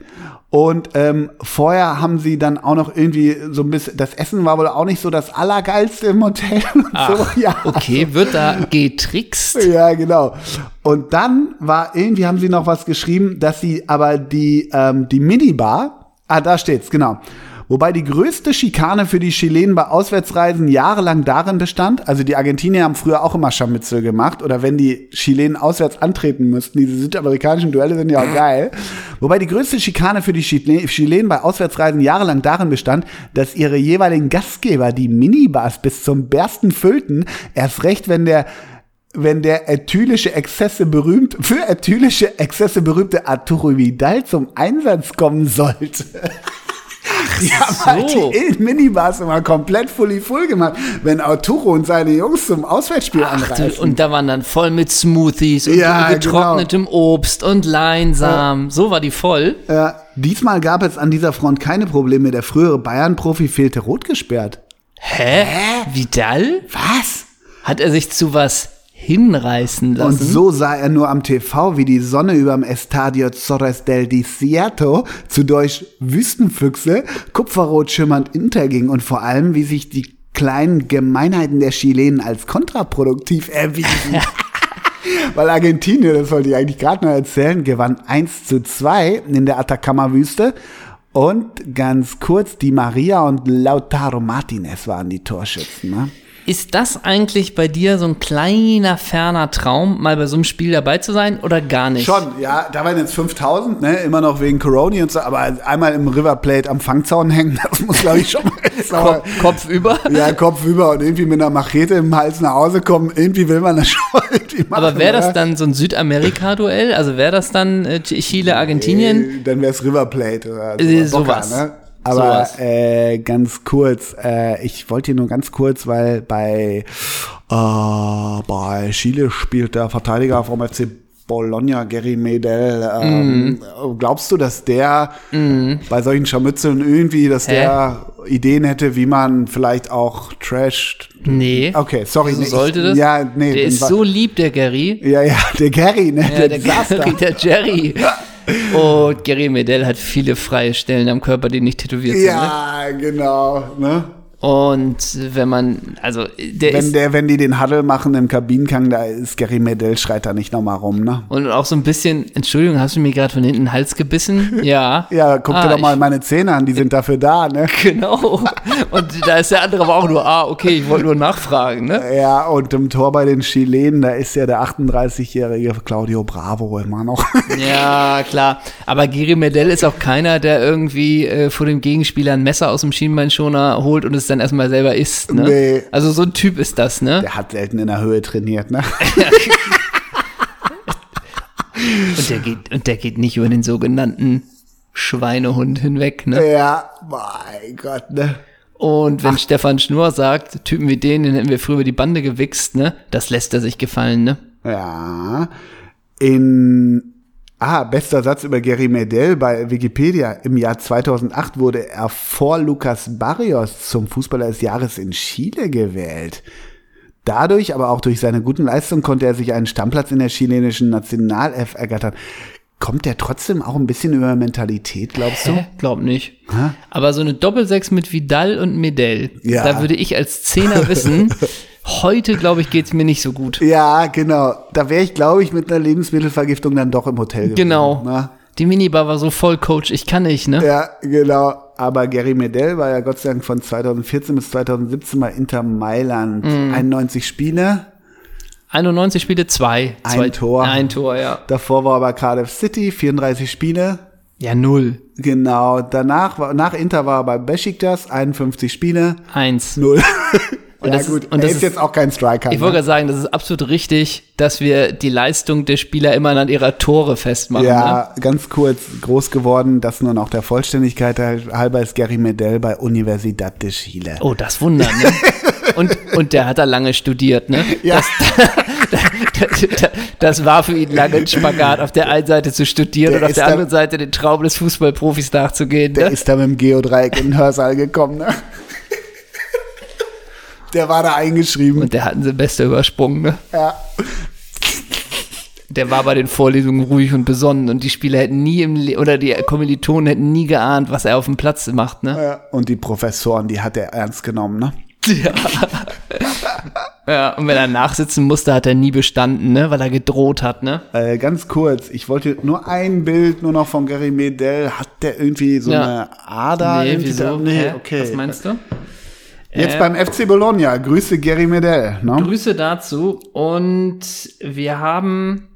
Und ähm, vorher haben sie dann auch noch irgendwie so ein bisschen, das Essen war wohl auch nicht so das Allergeilste im Hotel. *laughs* Und so, ja. Okay, wird da getrickst? *laughs* Ja, genau. Und dann war irgendwie haben sie noch was geschrieben, dass sie aber die ähm, die Minibar, ah da steht's genau. Wobei die größte Schikane für die Chilenen bei Auswärtsreisen jahrelang darin bestand, also die Argentinier haben früher auch immer Scharmützel gemacht oder wenn die Chilenen auswärts antreten müssten, diese südamerikanischen Duelle sind ja auch geil. Wobei die größte Schikane für die Chile- Chilenen bei Auswärtsreisen jahrelang darin bestand, dass ihre jeweiligen Gastgeber die Minibars bis zum Bersten füllten, erst recht, wenn der wenn der ethylische Exzesse berühmt, für ethylische Exzesse berühmte Arturo Vidal zum Einsatz kommen sollte. Die haben halt so. die Minibars immer komplett fully full gemacht, wenn Arturo und seine Jungs zum Auswärtsspiel Ach, anreisen. und da waren dann voll mit Smoothies und Ja, genau. getrocknetem Obst und Leinsamen. So war die voll. äh, diesmal gab es an dieser Front keine Probleme. Der frühere Bayern-Profi fehlte rot gesperrt. Hä? Vidal? Was? Hat er sich zu was hinreißen lassen? Und so sah er nur am TV, wie die Sonne überm Estadio Torres del Desierto, zu Deutsch Wüstenfüchse, kupferrot schimmernd unterging und vor allem, wie sich die kleinen Gemeinheiten der Chilenen als kontraproduktiv erwiesen. *laughs* Weil Argentinien, das wollte ich eigentlich gerade noch erzählen, gewann 1 zu 2 in der Atacama-Wüste. Und ganz kurz, die Maria und Lautaro Martinez waren die Torschützen. Ne? Ist das eigentlich bei dir so ein kleiner, ferner Traum, mal bei so einem Spiel dabei zu sein oder gar nicht? Schon, ja, da waren jetzt 5000, ne, immer noch wegen Corona und so, aber einmal im River Plate am Fangzaun hängen, *laughs* das muss, glaube ich, schon mal *laughs* Kopf, Kopf über? Ja, Kopf über und irgendwie mit einer Machete im Hals nach Hause kommen, irgendwie will man das *laughs* schon mal irgendwie machen. Aber wäre das dann so ein Südamerika-Duell? Also wäre das dann äh, Chile, Argentinien? Äh, Dann wäre es River Plate oder, Äh, Boca, sowas. ne? Aber Sowas. äh, ganz kurz, äh, ich wollte hier nur ganz kurz, weil bei, äh, bei Chile spielt der Verteidiger vom FC Bologna, Gary Medel. Ähm, Mhm. Glaubst du, dass der bei solchen Scharmützeln irgendwie, dass Hä? der Ideen hätte, wie man vielleicht auch trasht? Nee. Okay, sorry. Wieso nee, ich- sollte das? Ja, nee. Der ist so lieb, der Gary. Ja, ja, der Gary, ne? Ja, der, *laughs* da. Gary, der Jerry. *laughs* Und Gary Medell hat viele freie Stellen am Körper, die nicht tätowiert sind. Ne? Ja, genau. Ne? Und wenn man, also der Wenn, ist der, wenn die den Huddle machen im Kabinengang, da ist Gary Medel, schreit da nicht nochmal rum, ne? und auch so ein bisschen, Entschuldigung, hast du mir gerade von hinten den Hals gebissen? *laughs* Ja. Ja, guck dir Ah, doch mal ich- meine Zähne an, die sind dafür da, ne? *laughs* Genau. Und da ist der andere aber auch nur, ah, okay, ich wollte nur nachfragen, ne? Ja, und im Tor bei den Chilenen, da ist ja der 38-jährige Claudio Bravo immer noch. *laughs* Ja, klar. Aber Giri Medell ist auch keiner, der irgendwie äh, vor dem Gegenspieler ein Messer aus dem Schienbeinschoner holt und es dann erstmal selber isst, ne? Nee. Also so ein Typ ist das, ne? Der hat selten in der Höhe trainiert, ne? *laughs* Und der geht, und der geht nicht über den sogenannten Schweinehund hinweg, ne? Ja, mein Gott, ne? Und wenn Stefan Schnur sagt, Typen wie den, den hätten wir früher über die Bande gewichst, ne? Das lässt er sich gefallen, ne? Ja. In Ah, bester Satz über Gary Medel bei Wikipedia. Im Jahr 2008 wurde er vor Lucas Barrios zum Fußballer des Jahres in Chile gewählt. Dadurch, aber auch durch seine guten Leistungen, konnte er sich einen Stammplatz in der chilenischen Nationalelf ergattern. Kommt der trotzdem auch ein bisschen über Mentalität, glaubst du? Hä? Glaub nicht. Aber so eine Doppelsechs mit Vidal und Medell, Ja. da würde ich als Zehner wissen, *laughs* heute, glaube ich, geht's mir nicht so gut. Ja, genau. Da wäre ich, glaube ich, mit einer Lebensmittelvergiftung dann doch im Hotel gewesen. Genau. Na? Die Minibar war so voll, Coach, ich kann nicht, ne? Ja, genau. Aber Gary Medel war ja Gott sei Dank von 2014 bis 2017 bei Inter Mailand. Mhm. 91 Spiele. 91 Spiele, zwei. Ein zwei Tor. Ein Tor, ja. Davor war er bei Cardiff City, 34 Spiele. Ja, null. Genau. Danach, war- nach Inter war er bei Besiktas, 51 Spiele. Eins. Null. *laughs* Und ja das gut, ist- und er das ist, ist- jetzt auch kein Striker. Ich wollte ne? gerade sagen, das ist absolut richtig, dass wir die Leistung der Spieler immer an ihrer Tore festmachen. Ne? Ja, ganz kurz groß geworden, das nur noch der Vollständigkeit halber ist Gary Medel bei Universidad de Chile. Oh, das Wunder, ne? *laughs* Und, und der hat da lange studiert, ne? Ja. Das, das, *laughs* das war für ihn lange ein Spagat, auf der einen Seite zu studieren Der und auf der da- anderen Seite den Traum des Fußballprofis nachzugehen. Der Ne? ist da mit dem Geodreieck in den Hörsaal gekommen, ne? Der war da eingeschrieben. Und der hat ein Semester übersprungen, ne? Ja. Der war bei den Vorlesungen ruhig und besonnen und die Spieler hätten nie im Le oder die Kommilitonen hätten nie geahnt, was er auf dem Platz macht, ne? Ja, Und die Professoren, die hat er ernst genommen, ne? Ja, *laughs* und wenn er nachsitzen musste, hat er nie bestanden, ne? Weil er gedroht hat, ne? Äh, ganz kurz, ich wollte nur ein Bild nur noch von Gary Medel. Hat der irgendwie so Ja. eine Ader? nee, irgendwie wieso? da? Nee, Hä? okay. Was meinst du? Jetzt Äh, beim FC Bologna. Grüße Gary Medel. Ne? Grüße dazu und wir haben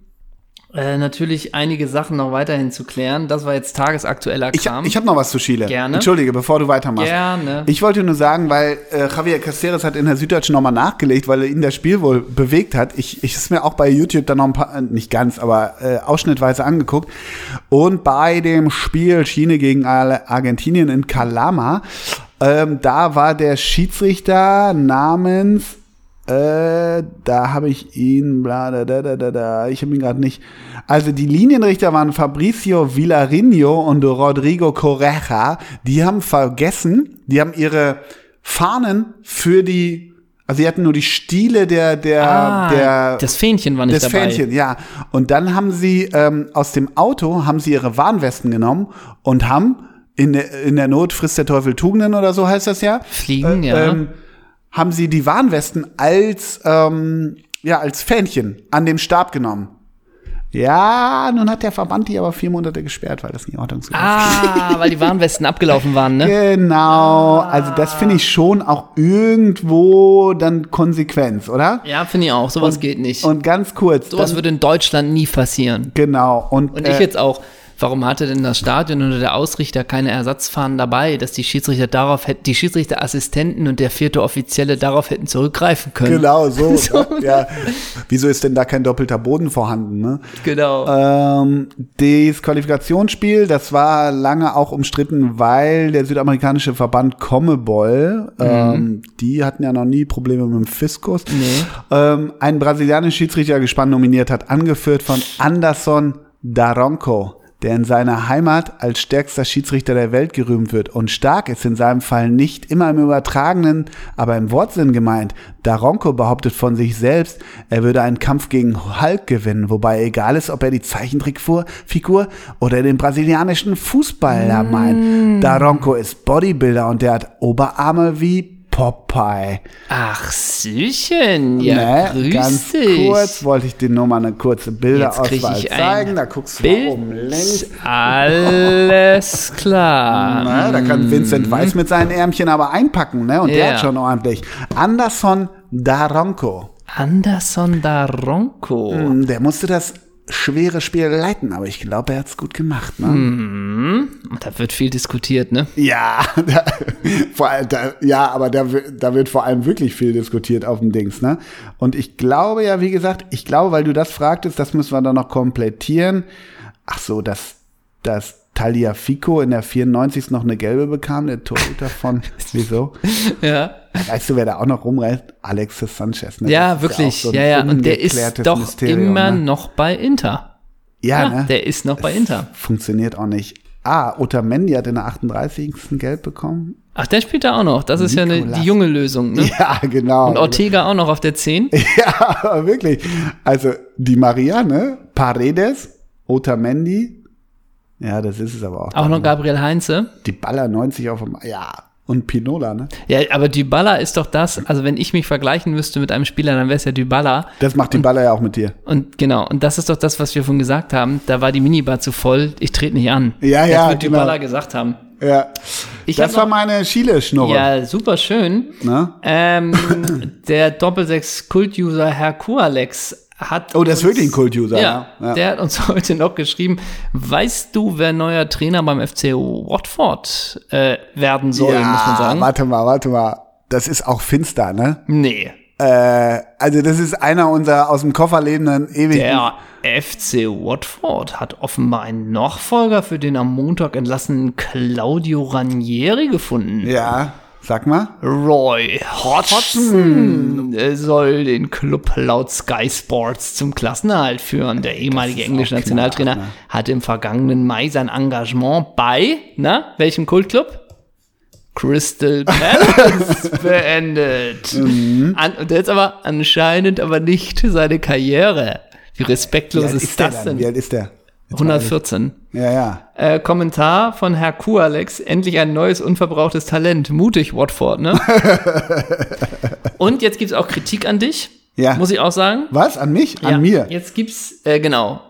äh, natürlich einige Sachen noch weiterhin zu klären. Das war jetzt tagesaktueller Ich, Kram. ich habe noch was zu Chile. Gerne. Entschuldige, bevor du weitermachst. Gerne. Ich wollte nur sagen, weil äh, Javier Caceres hat in der Süddeutschen nochmal nachgelegt, weil er ihn das Spiel wohl bewegt hat. Ich, ich ist mir auch bei YouTube dann noch ein paar, äh, nicht ganz, aber äh, ausschnittweise angeguckt. Und bei dem Spiel Chile gegen Ar- Argentinien in Calama, ähm, da war der Schiedsrichter namens äh, da habe ich ihn, bla, da, da, da, da, da, ich habe ihn gerade nicht. Also die Linienrichter waren Fabricio Villarino und Rodrigo Correja. Die haben vergessen, die haben ihre Fahnen für die, also sie hatten nur die Stiele der, der, ah, der, das Fähnchen war nicht das dabei. Fähnchen, ja. Und dann haben sie ähm, aus dem Auto haben sie ihre Warnwesten genommen und haben in der, in der Not frisst der Teufel Tugenden oder so heißt das ja. Fliegen, Äh, ja. Ähm, haben sie die Warnwesten als ähm, ja als Fähnchen an dem Stab genommen. Ja, nun hat der Verband die aber vier Monate gesperrt, weil das nicht ordnungsgemäß Ah, *laughs* weil die Warnwesten abgelaufen waren, ne? Genau, also das finde ich schon auch irgendwo dann Konsequenz, oder? Ja, finde ich auch. Sowas geht nicht. Und ganz kurz, Sowas dann, würde in Deutschland nie passieren. genau und, Und äh, ich jetzt auch. Warum hatte denn das Stadion oder der Ausrichter keine Ersatzfahnen dabei, dass die Schiedsrichter darauf hätten, die Schiedsrichterassistenten und der vierte Offizielle darauf hätten zurückgreifen können. Genau, so. *laughs* So. Ja. Wieso ist denn da kein doppelter Boden vorhanden? Ne? Genau. Ähm, das Qualifikationsspiel, das war lange auch umstritten, weil der südamerikanische Verband Comebol, ähm, die hatten ja noch nie Probleme mit dem Fiskus, Nee. ähm, einen brasilianischen Schiedsrichter gespannt nominiert hat, angeführt von Anderson Daronco, der in seiner Heimat als stärkster Schiedsrichter der Welt gerühmt wird. Und stark ist in seinem Fall nicht immer im übertragenen, aber im Wortsinn gemeint. Daronco behauptet von sich selbst, er würde einen Kampf gegen Hulk gewinnen, wobei egal ist, ob er die Zeichentrickfigur oder den brasilianischen Fußballer meint. Daronco ist Bodybuilder und der hat Oberarme wie Popeye. Ach, Süchen, ja, Ne, grüß ganz dich. kurz wollte ich dir nur mal eine kurze Bilderauswahl zeigen. Da guckst du Bild. oben links. Alles klar. Na, da kann Vincent Weiss mit seinen Ärmchen aber einpacken, ne? Und der Ja. hat schon ordentlich. Anderson Daronco. Anderson Daronco. Hm, Der musste das schwere Spiel leiten, aber ich glaube, er hat's gut gemacht, ne? Hm. Da wird viel diskutiert, ne? Ja, *laughs* da, vor allem, da, ja, aber da, da wird vor allem wirklich viel diskutiert auf dem Dings, ne? Und ich glaube ja, wie gesagt, ich glaube, weil du das fragtest, das müssen wir dann noch komplettieren. Ach so, dass, dass Taliafico in der 94. noch eine gelbe bekam, der Torhüter von, *laughs* wieso? Ja. Weißt du, wer da auch noch rumreißt? Alexis Sanchez, ne? Ja, wirklich. auch so Ja, ja. Und der ist doch Mysterium, immer ne? noch bei Inter. Ja, Ja, ne? der ist noch bei Inter. Funktioniert auch nicht. Ah, Otamendi hat in der 38. Gelb bekommen. Ach, der spielt da auch noch. Das ist ja eine, die junge Lösung, ne? Ja, genau. Und Ortega auch noch auf der 10. *laughs* Ja, aber wirklich. Also die Marianne, Paredes, Otamendi, ja, das ist es aber auch. Auch noch Gabriel Heinze. Die Baller 90 auf dem, ja, und Pinola, ne? Ja, aber Dybala ist doch das, also wenn ich mich vergleichen müsste mit einem Spieler, dann wäre es ja Dybala. Das macht Baller ja auch mit dir. Und genau, und das ist doch das, was wir vorhin gesagt haben. Da war die Minibar zu voll, ich trete nicht an. Ja, das ja, wird genau. Dybala gesagt haben. Ja. Ich das war noch- meine Chile-Schnurre. Ja, super schön. Ähm, der Doppelsechs-Kult-User Herr Kualex hat. Oh, der ist wirklich ein Kult-User, Ja, ja. Ja. der hat uns *laughs* heute noch geschrieben: Weißt du, wer neuer Trainer beim FC Watford äh, werden soll, ja, muss man sagen? warte mal, warte mal. Das ist auch finster, ne? Nee. Äh, also das ist einer unserer aus dem Koffer lebenden ewigen. Der FC Watford hat offenbar einen Nachfolger für den am Montag entlassenen Claudio Ranieri gefunden. Ja, sag mal. Roy Hodgson soll den Club laut Sky Sports zum Klassenerhalt führen. Der ehemalige englische Nationaltrainer knallhart, hat im vergangenen Mai sein Engagement bei, na, welchem Kultclub? Crystal *laughs* Palace beendet. Mhm. An, und jetzt aber anscheinend aber nicht seine Karriere. Wie respektlos Wie alt ist, das der dann? Wie denn? alt ist der? 114. Ja, ja. Äh, Kommentar von Herr Kualex, endlich ein neues, unverbrauchtes Talent. Mutig, Watford, ne? *laughs* Und jetzt gibt's auch Kritik an dich, Ja. muss ich auch sagen. Was? An mich? An ja, mir? Jetzt gibt's, äh, genau,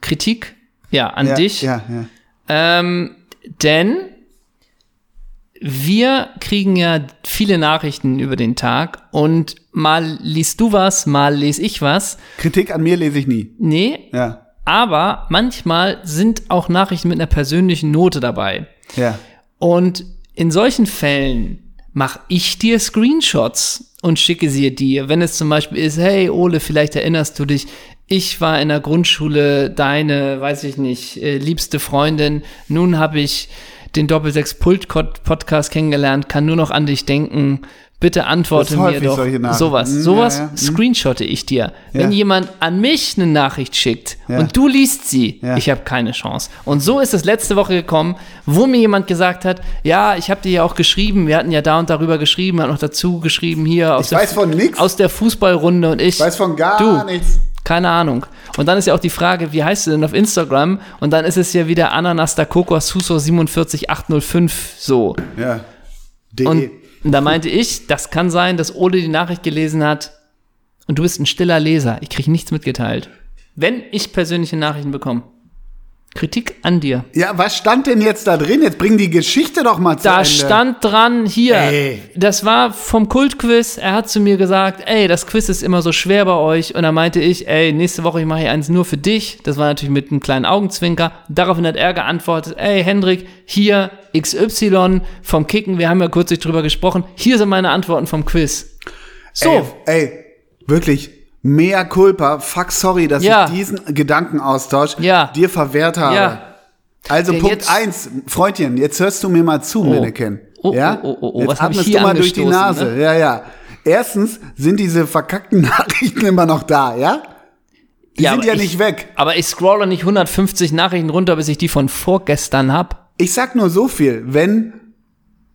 Kritik, ja, an ja, dich. Ja, ja. Ähm, denn wir kriegen ja viele Nachrichten über den Tag und mal liest du was, mal lese ich was. Kritik an mir lese ich nie. Nee, Ja. Aber manchmal sind auch Nachrichten mit einer persönlichen Note dabei. Ja. Und in solchen Fällen mache ich dir Screenshots und schicke sie dir. Wenn es zum Beispiel ist, hey Ole, vielleicht erinnerst du dich, ich war in der Grundschule deine, weiß ich nicht, äh, liebste Freundin. Nun habe ich den Doppelsechs-Pult-Podcast kennengelernt, kann nur noch an dich denken. Bitte antworte mir doch. Sowas, Hm, sowas ja, ja. Hm. screenshotte ich dir. Wenn Ja. jemand an mich eine Nachricht schickt und du liest sie, ich habe keine Chance. Und so ist es letzte Woche gekommen, wo mir jemand gesagt hat, ja, ich habe dir ja auch geschrieben, wir hatten ja da und darüber geschrieben, hat noch dazu geschrieben hier aus, Ich weiß von nix. aus der Fußballrunde und ich Ich weiß von gar du, nichts. Keine Ahnung. Und dann ist ja auch die Frage, wie heißt du denn auf Instagram? Und dann ist es ja wieder Ananas da Kokos Suso 47805 so. Ja. De. Und da meinte ich, das kann sein, dass Ole die Nachricht gelesen hat und du bist ein stiller Leser. Ich kriege nichts mitgeteilt. Wenn ich persönliche Nachrichten bekomme. Kritik an dir. Ja, was stand denn jetzt da drin? Jetzt bring die Geschichte doch mal zu Da Ende. stand dran, hier, Ey. das war vom Kultquiz. Er hat zu mir gesagt, ey, das Quiz ist immer so schwer bei euch. Und dann meinte ich, ey, nächste Woche ich mache hier eins nur für dich. Das war natürlich mit einem kleinen Augenzwinker. Daraufhin hat er geantwortet, ey, Hendrik, hier XY vom Kicken. Wir haben ja kürzlich drüber gesprochen. Hier sind meine Antworten vom Quiz. So, Ey, ey, wirklich, mea culpa, fuck sorry, dass Ja. ich diesen Gedankenaustausch Ja. dir verwehrt habe. Ja. Also Der Punkt eins, Freundchen, jetzt hörst du mir mal zu, Menneken. Oh, ja? oh, oh, oh, jetzt was atmest du mal durch die Nase. ne? Ja, ja. Erstens sind diese verkackten *laughs* Nachrichten immer noch da, ja? Die Ja, sind ja ich- nicht weg. aber ich scrolle nicht 150 Nachrichten runter, bis ich die von vorgestern hab. Ich sag nur so viel, wenn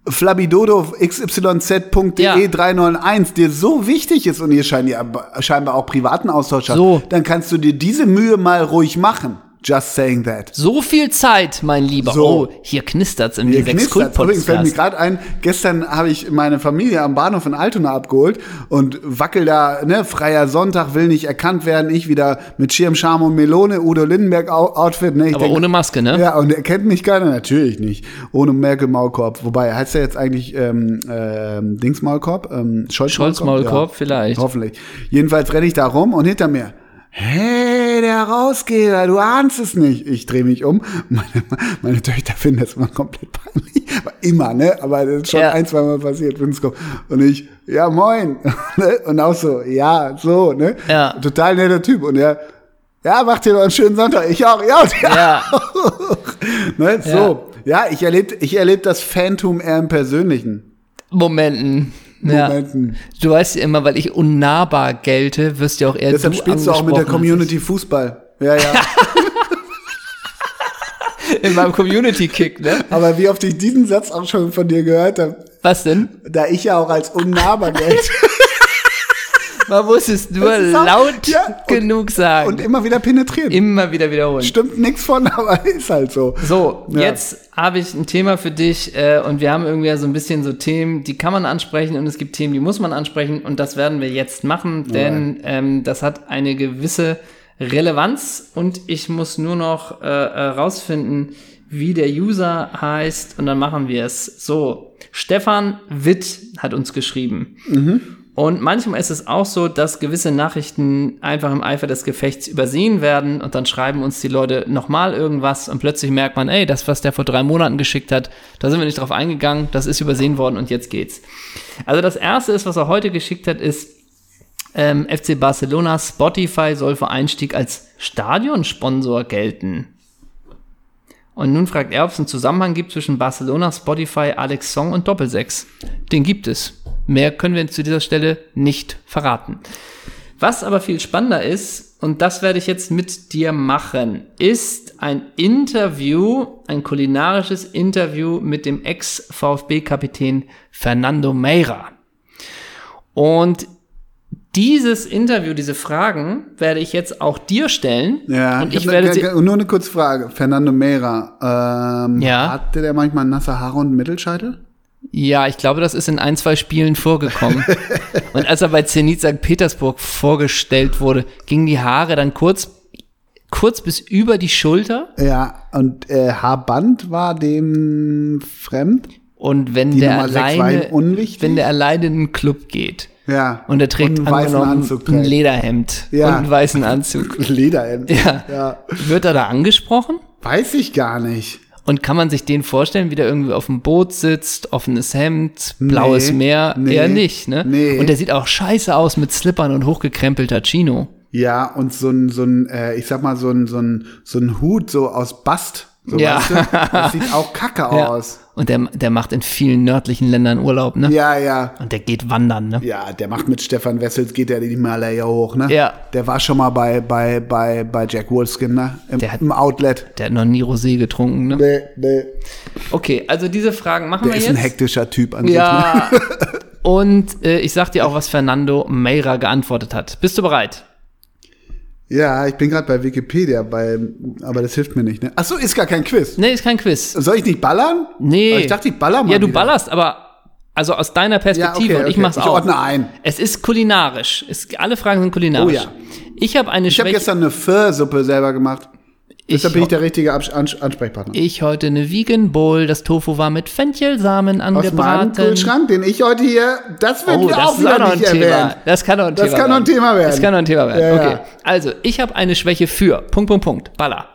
flabidodo xyz.de Ja. 391 dir so wichtig ist und ihr scheint ja scheinbar auch privaten Austausch habt, So. dann kannst du dir diese Mühe mal ruhig machen. Just saying that. So viel Zeit, mein Lieber. So. Oh, hier knistert's im Hier D6 knistert. Übrigens fällt mir gerade ein, gestern habe ich meine Familie am Bahnhof in Altona abgeholt und wackel da, ne, freier Sonntag, will nicht erkannt werden. Ich wieder mit Schirm, Charme und Melone, Udo Lindenberg Outfit. Ne, ich Aber denk- ohne Maske, ne? Ja, und er kennt mich keiner, natürlich nicht. Ohne Merkel Maulkorb. Wobei, heißt er jetzt eigentlich ähm, ähm, Dings Maulkorb? Ähm, Scholz, Scholz Maulkorb, vielleicht. Hoffentlich. Jedenfalls renne ich da rum und hinter mir. Hey, der Herausgeber, du ahnst es nicht. Ich drehe mich um. Meine, meine Töchter finden das immer komplett peinlich. Immer, ne? Aber das ist schon Ja. ein, zwei Mal passiert, wenn es kommt. Und ich, ja, moin. *laughs* Ne? und auch so, ja, so, ne? Ja. Total netter Typ. Und er, ja, macht dir noch einen schönen Sonntag. Ich auch, ja, und der Ja, *laughs* Ne? So, ja, ich erlebe ich erleb das Phantom eher im persönlichen Momenten. Ja. Momenten. Du weißt ja immer, weil ich unnahbar gelte, wirst ja auch eher Deshalb du spielst du auch mit der. Community Fußball. Ja, ja. *laughs* In meinem Community-Kick, ne? Aber wie oft ich diesen Satz auch schon von dir gehört habe, Was denn? da ich ja auch als unnahbar gelte *laughs* Man muss es nur ist auch- laut Ja, und- genug sagen. und immer wieder penetrieren. immer wieder wiederholen. Stimmt nichts von, *laughs* aber ist halt so. So, Ja. jetzt habe ich ein Thema für dich äh, und wir haben irgendwie so ein bisschen so Themen, die kann man ansprechen und es gibt Themen, die muss man ansprechen und das werden wir jetzt machen, denn ähm, das hat eine gewisse Relevanz und ich muss nur noch äh, äh, rausfinden, wie der User heißt und dann machen wir es. So, Stefan Witt hat uns geschrieben. Und manchmal ist es auch so, dass gewisse Nachrichten einfach im Eifer des Gefechts übersehen werden und dann schreiben uns die Leute nochmal irgendwas und plötzlich merkt man, ey, das, was der vor drei Monaten geschickt hat, da sind wir nicht drauf eingegangen, das ist übersehen worden und jetzt geht's. Also das erste ist, was er heute geschickt hat, ist, ähm, FC Barcelona Spotify soll vor Einstieg als Stadionsponsor gelten. Und nun fragt er, ob es einen Zusammenhang gibt zwischen Barcelona, Spotify, Alex Song und Doppelsechs. Den gibt es. Mehr können wir zu dieser Stelle nicht verraten. Was aber viel spannender ist, und das werde ich jetzt mit dir machen, ist ein Interview, ein kulinarisches Interview mit dem Ex-VfB-Kapitän Fernando Meira. Und dieses Interview, diese Fragen werde ich jetzt auch dir stellen. Ja, und ich hab werde sie, nur eine kurze Frage. Fernando Mera, ähm, Ja. hatte der manchmal nasse Haare und Mittelscheitel? Ja, ich glaube, das ist in ein, zwei Spielen vorgekommen. *laughs* und als er bei Zenit St. Petersburg vorgestellt wurde, gingen die Haare dann kurz, kurz bis über die Schulter. Ja, und äh, Haarband war dem fremd? Und wenn Die der Nummer alleine, wenn der alleine in den Club geht Ja. und er trägt und einen weißen angenommen Anzug ein. Lederhemd Ja. und einen weißen Anzug. *laughs* Lederhemd. Ja. ja. Wird er da angesprochen? Weiß ich gar nicht. Und kann man sich den vorstellen, wie der irgendwie auf dem Boot sitzt, offenes Hemd, blaues Nee, Meer? nee, Eher nicht, ne? nee. Und der sieht auch scheiße aus mit Slippern und hochgekrempelter Chino. Ja, und so ein, so ein, äh, ich sag mal, so ein, so ein, so ein Hut so aus Bast. So, Ja. weißt du? Das *laughs* sieht auch kacke Ja. aus. Und der, der macht in vielen nördlichen Ländern Urlaub, ne? Ja, ja. Und der geht wandern, ne? Ja, der macht mit Stefan Wessels, geht der die Himalaya hoch, ne? Ja. Der war schon mal bei, bei, bei, bei Jack Wolfskin, ne? Im, Der hat- im Outlet. Der hat noch nie Rosé getrunken, ne? Nee, nee. Okay, also diese Fragen machen Der wir ist jetzt. ein hektischer Typ an sich. Ne? ja. *laughs* Und äh, ich sag dir auch, was Fernando Meira geantwortet hat. Bist du bereit? Ja, ich bin gerade bei Wikipedia, bei, aber das hilft mir nicht, ne? Ach so, ist gar kein Quiz. Nee, ist kein Quiz. Soll ich nicht ballern? Nee. Aber ich dachte, ich baller mal Ja, du wieder. ballerst, aber also aus deiner Perspektive Ja, okay, und ich mach's Ich auch. ordne ein. Es ist kulinarisch. Es, alle Fragen sind kulinarisch. Oh ja. Ich habe eine Ich habe gestern eine Pho-Suppe selber gemacht. Deshalb bin ich der richtige Ansprechpartner. Ich heute eine Vegan Bowl. Das Tofu war mit Fenchelsamen Aus meinem angebraten. Kühlschrank, den ich heute hier, das wird Oh, auch noch ein nicht Thema. erwähnt. Das kann noch ein Das Thema kann noch ein werden. Thema werden. Das kann noch ein Thema werden. Ja, ja. okay. Also, ich habe eine Schwäche für. Punkt, Punkt, Punkt. Baller.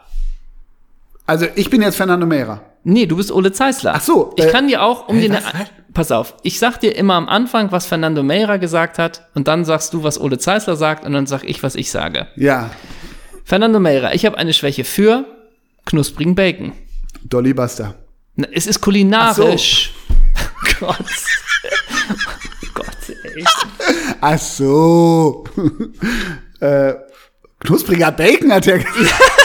Also ich bin jetzt Fernando Mera. Nee, du bist Ole Zeisler. Ach so, Ich äh, kann dir auch, um hä, den. was? Pass auf, ich sag dir immer am Anfang, was Fernando Meira gesagt hat, und dann sagst du, was Ole Zeisler sagt, und dann sag ich, was ich sage. Ja, Fernando Meira, ich habe eine Schwäche für knusprigen Bacon. Dolly Buster. Na, Es ist kulinarisch. *laughs* Gott. Gott, ey. Ach so. *laughs* äh, knuspriger Bacon hat er gesagt. *laughs*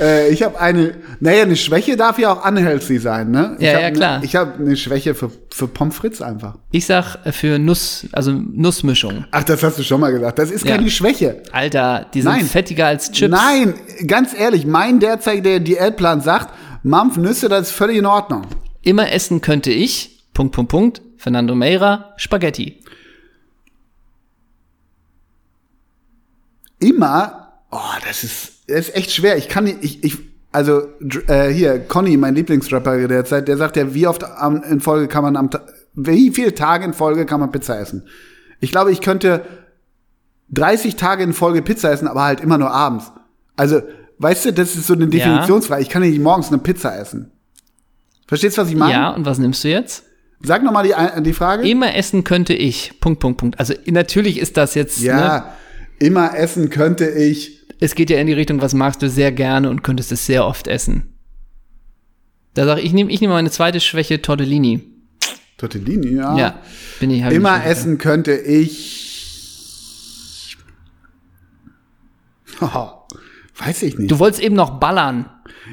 äh, ich habe eine, naja, eine Schwäche darf ja auch unhealthy sein, ne? Ja, ich hab ja, ne- klar. Ich habe eine Schwäche für, für Pommes frites einfach. Ich sag äh, für Nuss, also Nussmischung. Ach, das hast du schon mal gesagt. Das ist Ja. keine Schwäche. Alter, die sind Nein. fettiger als Chips. Nein, ganz ehrlich, mein derzeitiger Diätplan sagt, Mampf Nüsse, das ist völlig in Ordnung. Immer essen könnte ich, Punkt, Punkt, Punkt, Fernando Meira, Spaghetti. Immer, oh, das ist, ist echt schwer. Ich kann nicht, ich, ich, also äh, hier, Conny, mein Lieblingsrapper derzeit, der sagt ja, wie oft am, in Folge kann man am wie viele Tage in Folge kann man Pizza essen? Ich glaube, ich könnte 30 Tage in Folge Pizza essen, aber halt immer nur abends. Also, weißt du, das ist so eine Definitionsfrage. Ich kann nicht morgens eine Pizza essen. Verstehst du, was ich meine? Ja, und was nimmst du jetzt? Sag noch mal die, ein- die Frage. Immer essen könnte ich, Punkt, Punkt, Punkt. Also natürlich ist das jetzt, ne, ja, immer essen könnte ich. Es geht ja in die Richtung, was magst du sehr gerne und könntest es sehr oft essen. Da sage ich, ich nehme ich nehm meine zweite Schwäche, Tortellini. Tortellini, ja. Ja, bin ich ich Immer Schwäche. essen könnte ich. *laughs* Oh, weiß ich nicht. Du wolltest eben noch ballern.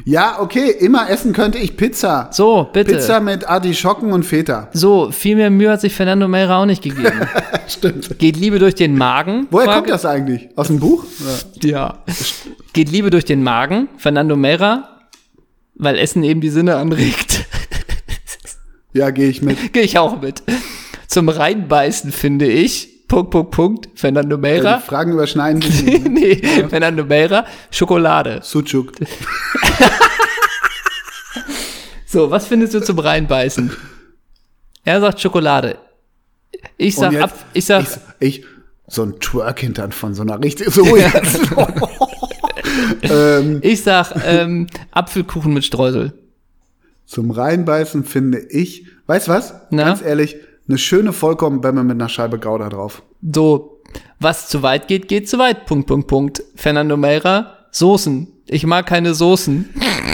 ja, okay, immer essen könnte ich Pizza. So, bitte. Pizza mit Artischocken und Feta. So, viel mehr Mühe hat sich Fernando Meira auch nicht gegeben. *laughs* Stimmt. Geht Liebe durch den Magen? Woher Frage- kommt das eigentlich? Aus dem Buch? Ja. Geht Liebe durch den Magen? Fernando Meira? Weil Essen eben die Sinne anregt. Ja, gehe ich mit. *laughs* Gehe ich auch mit. Zum Reinbeißen finde ich, Punkt, Punkt, Punkt, Fernando Meira. Fragen überschneiden sich. *laughs* nicht. nee, Fernando Meira, Schokolade. Sucuk. *laughs* So, was findest du zum Reinbeißen? Er sagt Schokolade. Ich sag, jetzt- ab, ich sag, Ich, ich, so ein Twerk-Hintern von so einer richtig. So jetzt. *laughs* ähm, ich sag, ähm, Apfelkuchen mit Streusel. zum Reinbeißen finde ich, weißt was? Na? Ganz ehrlich, eine schöne Vollkornbämme mit einer Scheibe Gouda drauf. So, was zu weit geht, geht zu weit. Punkt, Punkt, Punkt. Fernando Meira, Soßen. Ich mag keine Soßen.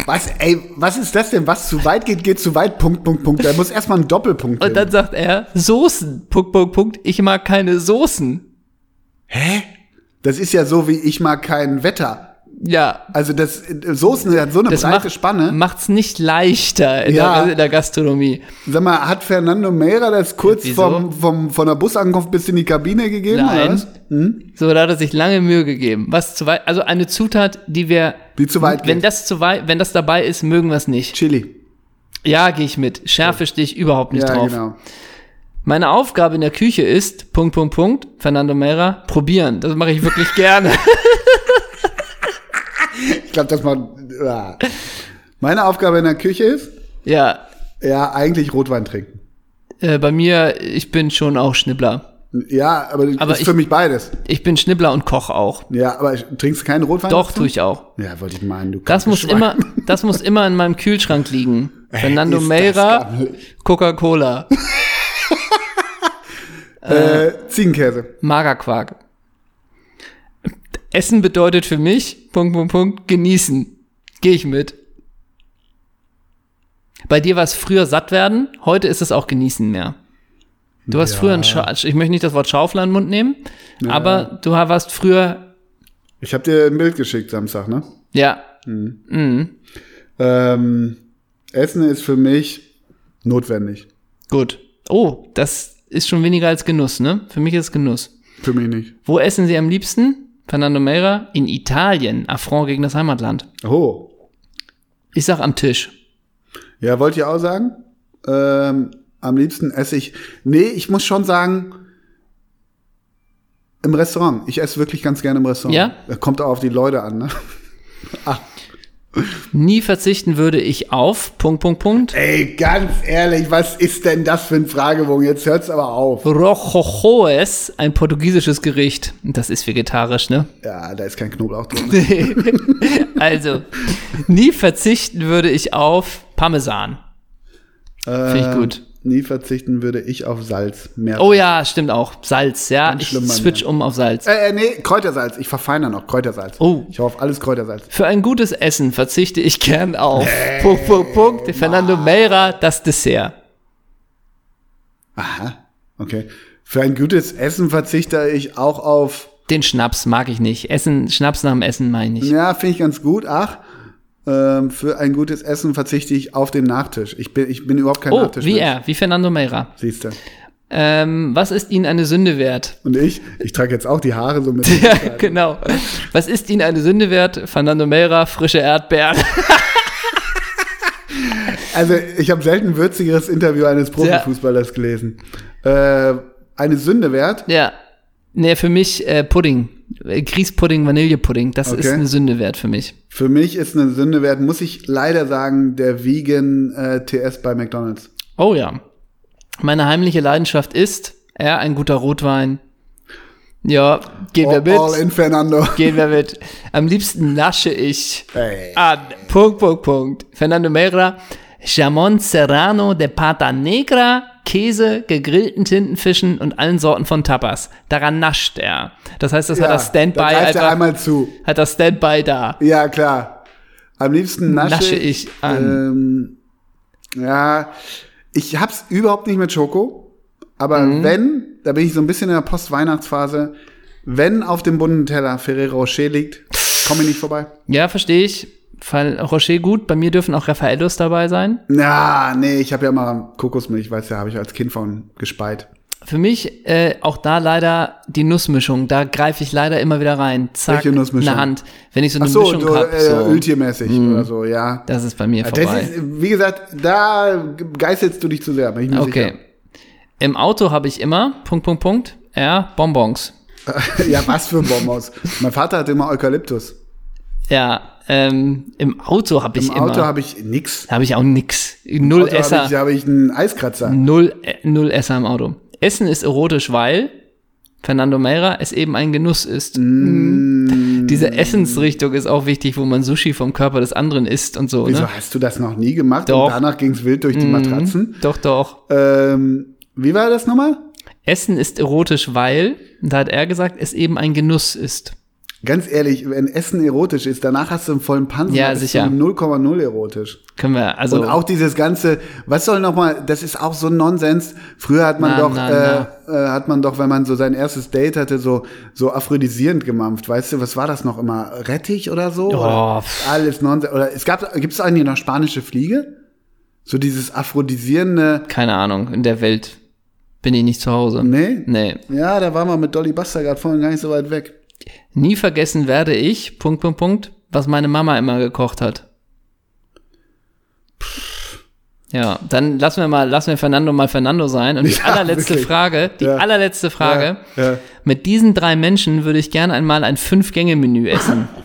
Was, ey, was ist das denn? Was zu weit geht, geht zu weit. Punkt, Punkt, Punkt. Da muss erstmal ein Doppelpunkt Und hin. dann sagt er, Soßen. Punkt, Punkt, Punkt. Ich mag keine Soßen. Hä? Das ist ja so wie ich mag kein Wetter. Ja. Also das Soßen hat so eine Das breite macht, Spanne. macht's nicht leichter in, Ja. der, in der Gastronomie. Sag mal, hat Fernando Meira das kurz Wieso? vom, vom, von der Busankunft bis in die Kabine gegeben? Nein. Hm? So, da hat er sich lange Mühe gegeben. Was zu weit, also eine Zutat, die wir, Die zu weit wenn geht. das zu weit, wenn das dabei ist, mögen wir es nicht. Chili. Ja, gehe ich mit. Schärfe stehe ich überhaupt nicht Ja, drauf. genau. Meine Aufgabe in der Küche ist, Punkt, Punkt, Punkt, Fernando Meira, probieren. Das mache ich wirklich *laughs* gerne. Ich glaube, das mal. Ah. Meine Aufgabe in der Küche ist, ja, ja, eigentlich Rotwein trinken. äh, bei mir, ich bin schon auch Schnibbler. Ja, aber, Aber ist ich- für mich beides. Ich bin Schnibbler und Koch auch. Ja, aber trinkst du keinen Rotwein? Doch, tue ich auch. Ja, wollte ich meinen. Du Das muss Schwein. immer, das muss immer in meinem Kühlschrank liegen. *laughs* Fernando ist das Meira. Coca-Cola, *laughs* Äh, Ziegenkäse. Magerquark. Essen bedeutet für mich, Punkt, Punkt, Punkt, genießen. Gehe ich mit. Bei dir war es früher satt werden, heute ist es auch genießen mehr. Du hast Ja. früher ein Scha ich möchte nicht das Wort Schaufler in den Mund nehmen, aber du warst früher, Ich habe dir ein Bild geschickt Samstag, ne? ja, Ähm, Essen ist für mich notwendig. gut. Oh, das ist schon weniger als Genuss, ne? Für mich ist es Genuss. Für mich nicht. Wo essen Sie am liebsten? Fernando Meira? In Italien. Affront gegen das Heimatland. Oh. Ich sag am Tisch. Ja, wollte ich auch sagen. Ähm, am liebsten esse ich. Nee, ich muss schon sagen, im Restaurant. Ich esse wirklich ganz gerne im Restaurant. Ja? Kommt auch auf die Leute an, ne? Nie verzichten würde ich auf, Punkt, Punkt, Punkt. Ey, ganz ehrlich, was ist denn das für ein Fragebogen? Jetzt hört's aber auf. Rojojoes, ein portugiesisches Gericht. Das ist vegetarisch, ne? *laughs* Ja, da ist kein Knoblauch drin. *laughs* also, nie verzichten würde ich auf Parmesan. Finde ich gut. Nie verzichten würde ich auf Salz. Mehr Oh ja, stimmt auch. Salz, ja. Ganz Ich switch um auf Salz. Äh, äh, nee, Kräutersalz. Ich verfeiner noch Kräutersalz. Oh. Ich auf alles Kräutersalz. Für ein gutes Essen verzichte ich gern auf. Punkt, Punkt, Punkt. Fernando Meira, das Dessert. Aha. Okay. Für ein gutes Essen verzichte ich auch auf. Den Schnaps mag ich nicht. Essen, Schnaps nach dem Essen meine ich. Ja, finde ich ganz gut. Ach. Ähm, für ein gutes Essen verzichte ich auf den Nachtisch. Ich bin, ich bin überhaupt kein Oh, Nachtisch. wie er, wie Fernando Meira. Siehst du. Ähm, was ist Ihnen eine Sünde wert? Und ich, ich trage jetzt auch die Haare so mit. *laughs* Ja, genau. Was ist Ihnen eine Sünde wert? Fernando Meira, frische Erdbeeren. *laughs* Also, ich habe selten ein würzigeres Interview eines Profifußballers gelesen. Äh, eine Sünde wert. ja. Nee, für mich äh, Pudding. Grießpudding, Vanillepudding. Das ist Okay. eine Sünde wert für mich. Für mich ist eine Sünde wert, muss ich leider sagen, der Vegan äh, TS bei McDonalds. Oh ja. Meine heimliche Leidenschaft ist, ja, ein guter Rotwein. Ja, gehen wir mit. all in Fernando. *laughs* Gehen wir mit. Am liebsten nasche ich Ey. an. Punkt, Punkt, Punkt. Fernando Meira. Jamon Serrano de Pata Negra, Käse, gegrillten Tintenfischen und allen Sorten von Tapas. Daran nascht er. Das heißt, das hat er Standby da greift er einmal zu. hat er Standby da. Ja, klar. Am liebsten nasche, Nasche ich. Ähm, ja, ich hab's überhaupt nicht mit Schoko. Aber Mhm. wenn, da bin ich so ein bisschen in der Post-Weihnachtsphase, wenn auf dem bunten Teller Ferrero Rocher liegt, komme ich nicht vorbei. Ja, verstehe ich. Fall Rocher gut. Bei mir dürfen auch Raffaellos dabei sein. Na, nee, ich habe ja mal Kokosmilch, weißt du, habe ich als Kind von gespeit. Für mich äh, auch da leider die Nussmischung. Da greife ich leider immer wieder rein. Zack, Welche Nussmischung? eine Hand. Wenn ich so eine Ach so, Mischung du, hab, äh, so, Mhm. Öltiermäßig oder so, ja. das ist bei mir Das vorbei. ist, wie gesagt, da geißelst du dich zu sehr, okay. sicher. Im Auto habe ich immer, Punkt, Punkt, Punkt, ja, Bonbons. *laughs* ja, was für Bonbons. mein Vater hatte immer Eukalyptus. Ja, ähm, im Auto habe ich Im. Auto habe ich nix. habe ich auch nix. Null Auto Esser. habe ich, habe ich einen Eiskratzer. Null, äh, null Esser im Auto. Essen ist erotisch, weil Fernando Meira es eben ein Genuss ist. Mm. Diese Essensrichtung ist auch wichtig, wo man Sushi vom Körper des anderen isst und so. Wieso Ne? hast du das noch nie gemacht? Doch. Mhm. Und danach ging's wild durch die Matratzen. Doch, doch. Ähm, wie war das nochmal? Essen ist erotisch, weil, da hat er gesagt, es eben ein Genuss ist. Ganz ehrlich, wenn Essen erotisch ist, danach hast du einen vollen Panzer. Ja, sicher. so 0,0 erotisch. Können wir, also. Und auch dieses ganze, was soll noch mal, das ist auch so ein Nonsens. Früher hat man Na, doch, na, äh, äh, hat man doch, wenn man so sein erstes Date hatte, so so aphrodisierend gemampft. Weißt du, was war das noch immer? Rettich oder so? Oh, oder alles Nonsens. Oder es gab, gibt es eigentlich noch spanische Fliege? So dieses aphrodisierende. keine Ahnung, in der Welt bin ich nicht zu Hause. Nee? Nee. Ja, da waren wir mit Dolly Buster gerade vorhin gar nicht so weit weg. Nie vergessen werde ich, Punkt, Punkt, Punkt, was meine Mama immer gekocht hat. Ja, dann lassen wir mal, lassen wir Fernando mal Fernando sein. Und die *laughs* Ja, allerletzte wirklich. Frage, die Ja. allerletzte Frage. Ja. Mit diesen drei Menschen würde ich gerne einmal ein Fünf-Gänge-Menü essen. *laughs*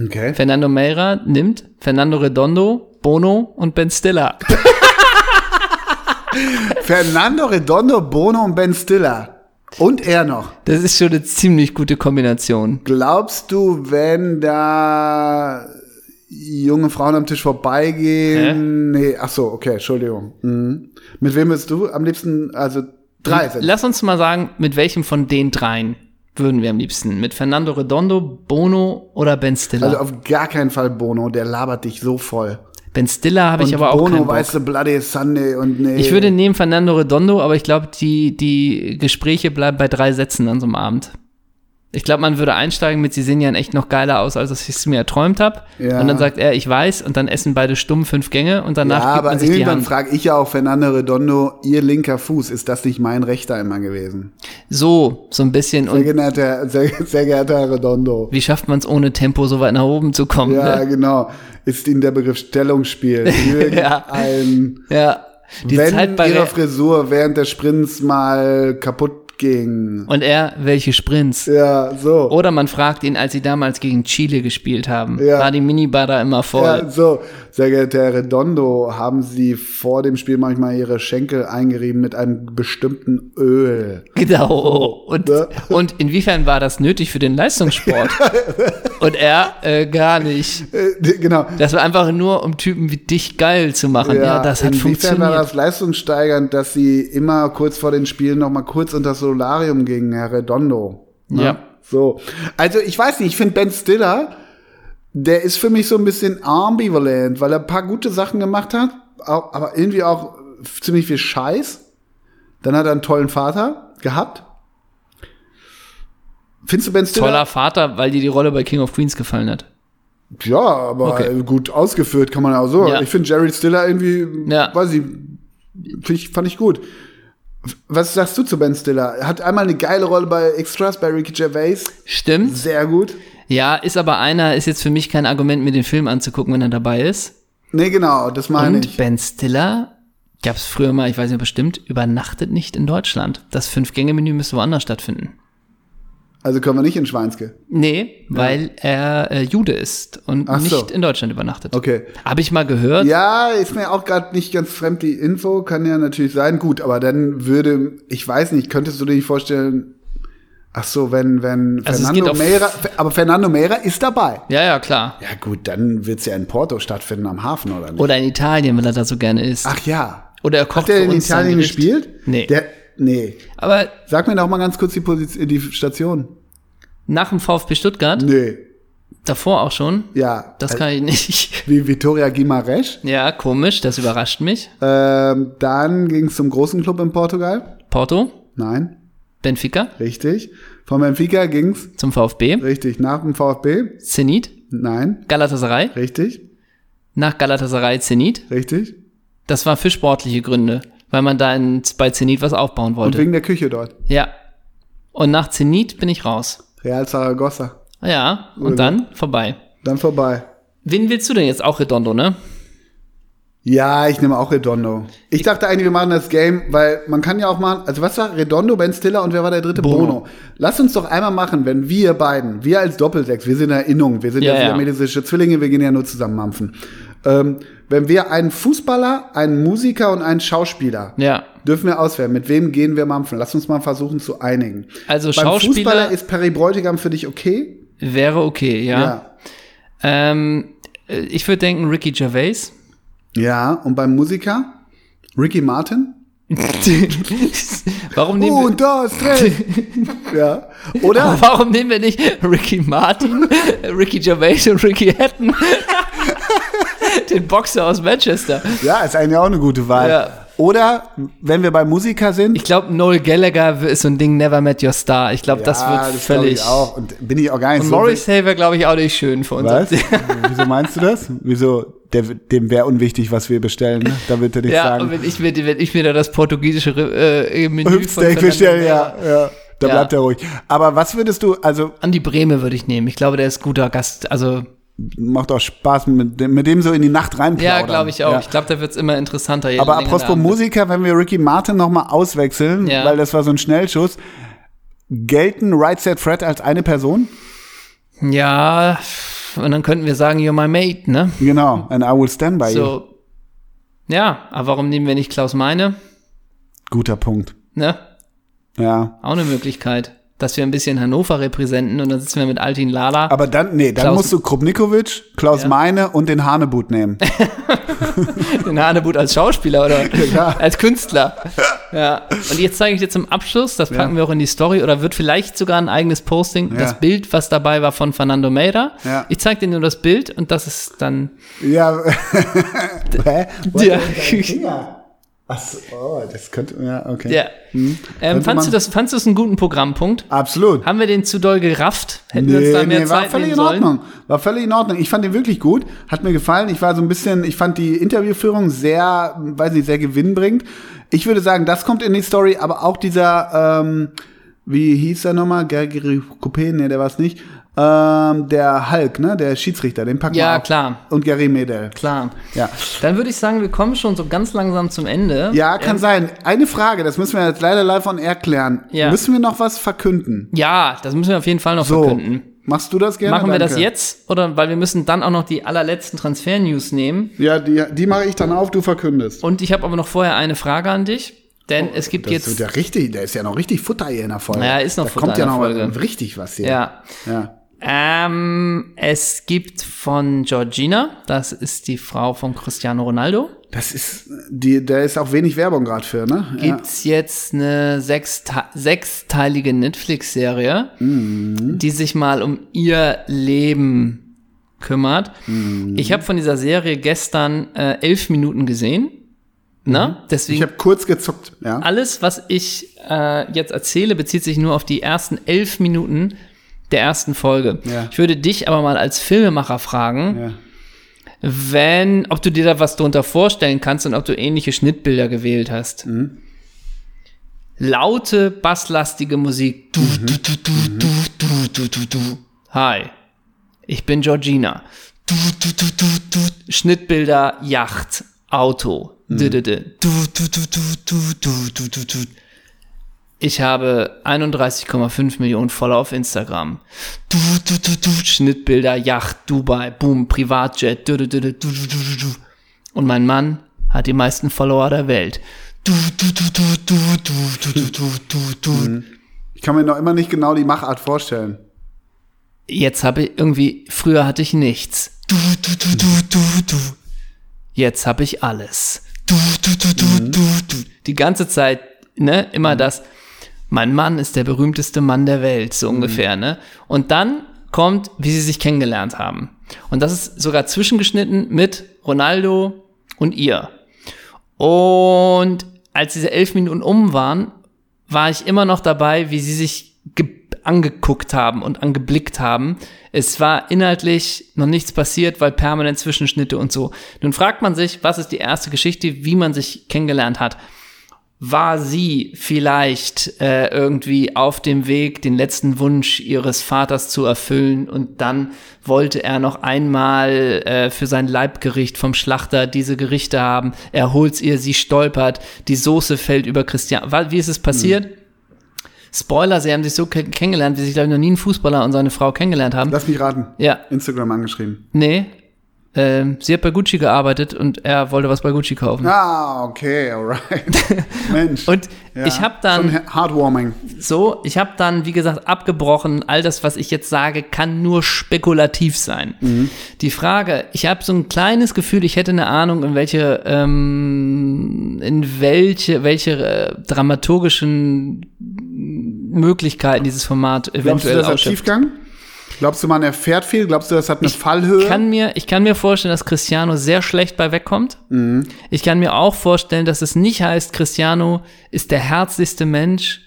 Okay. Fernando Meira nimmt Fernando Redondo, Bono und Ben Stiller. *laughs* Fernando Redondo, Bono und Ben Stiller. Und er noch. Das ist schon eine ziemlich gute Kombination. Glaubst du, wenn da junge Frauen am Tisch vorbeigehen? Nee, ach so, okay, Entschuldigung. Mhm. Mit wem bist du am liebsten? Also drei sind. Lass uns mal sagen, mit welchem von den dreien würden wir am liebsten? Mit Fernando Redondo, Bono oder Ben Stiller? Also auf gar keinen Fall Bono, der labert dich so voll. Ben Stiller habe ich aber auch Bono, keinen Bock. weißt du, Bloody Sunday und nee. Ich würde nehmen Fernando Redondo, aber ich glaube, die, die Gespräche bleiben bei drei Sätzen an so einem Abend. Ich glaube, man würde einsteigen mit, sie sehen ja echt noch geiler aus, als ich es mir erträumt habe. Ja. Und dann sagt er, ich weiß, und dann essen beide stumm fünf Gänge und danach ja, gibt aber man sich die frage ich ja auch Fernando Redondo, ihr linker Fuß, ist das nicht mein rechter immer gewesen? So, so ein bisschen. Sehr Und geehrter, sehr, sehr geehrter Herr Redondo. wie schafft man es ohne Tempo so weit nach oben zu kommen? Ja, ne? genau. Ist Ihnen der Begriff Stellungsspiel *laughs* irgendein, ja. Die wenn Zeit bei Ihre Re- Frisur während des Sprints mal kaputt ging. Und er, welche Sprints? Ja, so. Oder man fragt ihn, als sie damals gegen Chile gespielt haben, Ja. war die Minibar da immer voll? Ja, so, sehr geehrter Herr Redondo, haben Sie vor dem Spiel manchmal Ihre Schenkel eingerieben mit einem bestimmten Öl? Genau. Und, ne? und inwiefern war das nötig für den Leistungssport? *laughs* und er, äh, gar nicht. Äh, genau. Das war einfach nur, um Typen wie dich geil zu machen. Ja, das hat inwiefern funktioniert. war das leistungssteigernd, dass Sie immer kurz vor den Spielen noch mal kurz unter das Solarium gingen, Herr Redondo? Ne? Ja. So. Also, ich weiß nicht, ich finde Ben Stiller, der ist für mich so ein bisschen ambivalent, weil er ein paar gute Sachen gemacht hat, aber irgendwie auch ziemlich viel Scheiß. Dann hat er einen tollen Vater gehabt. Findest du Ben Stiller? Toller Vater, weil dir die Rolle bei King of Queens gefallen hat. Ja, aber Okay. gut ausgeführt kann man ja auch so. Ja. Ich finde Jared Stiller irgendwie, Ja. weiß ich, fand ich gut. Was sagst du zu Ben Stiller? Er hat einmal eine geile Rolle bei Extras bei Ricky Gervais. Stimmt. Sehr gut. Ja, ist aber einer, ist jetzt für mich kein Argument, mir den Film anzugucken, wenn er dabei ist. Nee, genau, das meine Und ich. Ben Stiller, gab's früher mal, ich weiß nicht bestimmt, übernachtet nicht in Deutschland. Das Fünf-Gänge-Menü müsste woanders stattfinden. Also können wir nicht in Schweinske. Nee, weil er äh, Jude ist und Ach nicht so. in Deutschland übernachtet. Okay. Habe ich mal gehört. Ja, ist mir auch gerade nicht ganz fremd die Info, kann ja natürlich sein. Gut, aber dann würde, ich weiß nicht, könntest du dir nicht vorstellen, ach so, wenn, wenn Also es Fernando Meira, aber Fernando Meira ist dabei. Ja, ja, klar. Ja gut, dann wird's ja in Porto stattfinden am Hafen, oder nicht? Oder in Italien, weil er da so gerne ist. Ach ja. Oder er kocht Hat der in Italien gespielt? Nee. Der, nee. Aber Sag mir doch mal ganz kurz die, Position, die Station. nach dem VfB Stuttgart, Nee. davor auch schon, Ja. das kann ich nicht. *laughs* Wie Vitoria Guimarães. Ja, komisch, das überrascht mich. Ähm, dann ging's zum großen Club in Portugal. Porto, Nein, Benfica, richtig. Von Benfica ging's zum VfB, richtig nach dem VfB. Zenit, Nein, Galatasaray, richtig, nach Galatasaray Zenit. richtig. Das war für sportliche Gründe, weil man da in, bei Zenit was aufbauen Und wollte. wegen der Küche dort. Ja. Und nach Zenit bin ich raus. Real Zaragoza. Ja, und Oder? dann vorbei. Dann vorbei. Wen willst du denn jetzt auch Redondo, ne? Ja, ich nehme auch Redondo. Ich dachte eigentlich, wir machen das Game, weil man kann ja auch mal, also was war Redondo, Ben Stiller und wer war der dritte? Bono. Bono. Lass uns doch einmal machen, wenn wir beiden, wir als Doppelsechs, wir sind Erinnerung, wir sind ja, Ja, ja. Zwillinge, wir gehen ja nur zusammen mampfen. Ähm, wenn wir einen Fußballer, einen Musiker und einen Schauspieler Ja. dürfen wir auswählen, mit wem gehen wir mampfen? Lass uns mal versuchen zu einigen. Also Beim Schauspieler Fußballer ist Perry Bräutigam für dich okay? wäre okay, ja. Ja. Ähm, äh, ich würde denken Ricky Gervais. Ja, und beim Musiker? Ricky Martin? *laughs* warum, nehmen Und das Dreh. *laughs* ja. Oder? wir, warum nehmen wir nicht Ricky Martin, *laughs* Ricky Gervais und Ricky Hatton? Den Boxer aus Manchester. Ja, ist eigentlich auch eine gute Wahl. Ja. Oder wenn wir bei Musiker sind. Ich glaube, Noel Gallagher ist so ein Ding Never Met Your Star. Ich glaube, das ja, wird glaub völlig. Ich auch. Und bin ich auch gar nicht Und so. Morrissey wäre, glaube ich, auch nicht schön für uns. Was? *laughs* Wieso meinst du das? Wieso? Der, dem wäre unwichtig, was wir bestellen. Ne? Da wird er nicht Ja, sagen. wenn ich, mir, wenn ich mir da das portugiesische äh, Menü Hüpfsteak Vera- ja, ja. Da Ja. bleibt er ruhig. Aber was würdest du, also Andi Breme würde ich nehmen. Ich glaube, der ist guter Gast. Also, macht auch Spaß, mit dem, mit dem so in die Nacht reinplaudern. ja, glaube ich auch. Ja. Ich glaube, da wird es immer interessanter. Aber apropos. Musiker, wenn wir Ricky Martin noch mal auswechseln, Ja. weil das war so ein Schnellschuss, gelten Right Set Fred als eine Person? Ja, und dann könnten wir sagen, you're my mate, ne? Genau, and I will stand by you. So. Ja, aber warum nehmen wir nicht Klaus Meine? Guter Punkt. Ne? Ja. Auch eine Möglichkeit. Dass wir ein bisschen Hannover repräsenten und dann sitzen wir mit Altin Lala. Aber dann, nee, dann Klaus- musst du Krupnikovic, Klaus Ja. Meine und den Hanebut nehmen. *laughs* Den Hanebut als Schauspieler oder *laughs* klar. als Künstler. Ja. Und jetzt zeige ich dir zum Abschluss, das packen Ja. wir auch in die Story oder wird vielleicht sogar ein eigenes Posting, Ja. das Bild, was dabei war von Fernando Meira. Ja. Ich zeige dir nur das Bild und das ist dann. Ja. *laughs* Hä? Ja. Hat der seinen Finger? Ach so, oh, das könnte, ja, okay. Ja. Ähm, Könnte fandst, du das, fandst du das einen guten Programmpunkt? Absolut. Haben wir den zu doll gerafft? Hätten wir uns da mehr war Zeit völlig nehmen in? Ordnung. War völlig in Ordnung. Ich fand den wirklich gut. Hat mir gefallen. Ich war so ein bisschen, ich fand die Interviewführung sehr, weiß nicht, sehr gewinnbringend. Ich würde sagen, das kommt in die Story, aber auch dieser, ähm, wie hieß er nochmal? Gregory Coupé? Nee, der war es nicht. Ähm, der Hulk, ne? Der Schiedsrichter, den packen Ja, wir auch. klar. Und Gary Medel. Klar. Ja. Dann würde ich sagen, wir kommen schon so ganz langsam zum Ende. Ja, kann sein. Eine Frage, das müssen wir jetzt leider live on air klären. Ja. Müssen wir noch was verkünden? Ja, das müssen wir auf jeden Fall noch So. verkünden. Machst du das gerne? Machen wir das Danke. jetzt? Oder weil wir müssen dann auch noch die allerletzten Transfer-News nehmen. Ja, die, die mache ich dann auf, du verkündest. Und ich habe aber noch vorher eine Frage an dich. Denn es gibt Oh, Das jetzt. ja richtig, der ist ja noch richtig Futter hier in der Folge. Ja, ist noch da Futter kommt in ja noch Folge. richtig was hier. ja. ja. Ähm, es gibt von Georgina, das ist die Frau von Cristiano Ronaldo, Das ist, die, da ist auch wenig Werbung gerade für, ne? gibt's jetzt eine sechste sechsteilige Netflix-Serie, die sich mal um ihr Leben kümmert. Ich habe von dieser Serie gestern äh, elf Minuten gesehen. Ne? Deswegen Ich habe kurz gezuckt, ja. alles, was ich äh, jetzt erzähle, bezieht sich nur auf die ersten elf Minuten der ersten Folge. Ja. Ich würde dich aber mal als Filmemacher fragen, ja. wenn, ob du dir da was drunter vorstellen kannst und ob du ähnliche Schnittbilder gewählt hast. Mhm. Laute, basslastige Musik. Du, Mhm. du, du, du, du, du, du, du, du. Hi, ich bin Georgina. Du, du, du, du, du. Schnittbilder, Yacht, Auto. Mhm. Du, du, du, du, du, du, du, du, du, du, du. Ich habe 31,5 Millionen Follower auf Instagram. Du, du, du, du, Schnittbilder, Yacht, Dubai, Boom, Privatjet. Du, du, du, du, du, du, du. Und mein Mann hat die meisten Follower der Welt. Du, du, du, du, du, du, du, du, du, du, du. Ich kann mir noch immer nicht genau die Machart vorstellen. Jetzt habe ich irgendwie, früher hatte ich nichts. Du, du, du, du, du, du. Jetzt habe ich alles. Du, du, du, du, du, du. Die ganze Zeit, ne, immer das. Mein Mann ist der berühmteste Mann der Welt, so ungefähr, ne? Und dann kommt, wie sie sich kennengelernt haben. Und das ist sogar zwischengeschnitten mit Ronaldo und ihr. Und als diese elf Minuten um waren, war ich immer noch dabei, wie sie sich ge- angeguckt haben und angeblickt haben. Es war inhaltlich noch nichts passiert, weil permanent Zwischenschnitte und so. Nun fragt man sich, was ist die erste Geschichte, wie man sich kennengelernt hat. War sie vielleicht äh, irgendwie auf dem Weg, den letzten Wunsch ihres Vaters zu erfüllen und dann wollte er noch einmal äh, für sein Leibgericht vom Schlachter diese Gerichte haben. Er holt's ihr, sie stolpert, die Soße fällt über Christian. Wie ist es passiert? Spoiler, sie haben sich so ke- kennengelernt, wie sich, glaube ich, noch nie ein Fußballer und seine Frau kennengelernt haben. Lass mich raten. Ja, Instagram angeschrieben. nee. Ähm, sie hat bei Gucci gearbeitet und er wollte was bei Gucci kaufen. Ah, okay, alright. *laughs* Mensch. Und Ja, ich habe dann Schon heartwarming. so, ich habe dann, wie gesagt, abgebrochen. All das, was ich jetzt sage, kann nur spekulativ sein. Die Frage, ich habe so ein kleines Gefühl, ich hätte eine Ahnung, in welche, ähm, in welche, welche äh, dramaturgischen Möglichkeiten dieses Format Glaubst du, eventuell das ausschöpft. Tiefgang? Glaubst du, man erfährt viel? Glaubst du, das hat eine Fallhöhe? kann mir, ich kann mir vorstellen, dass Cristiano sehr schlecht bei wegkommt. Ich kann mir auch vorstellen, dass es nicht heißt, Cristiano ist der herzlichste Mensch,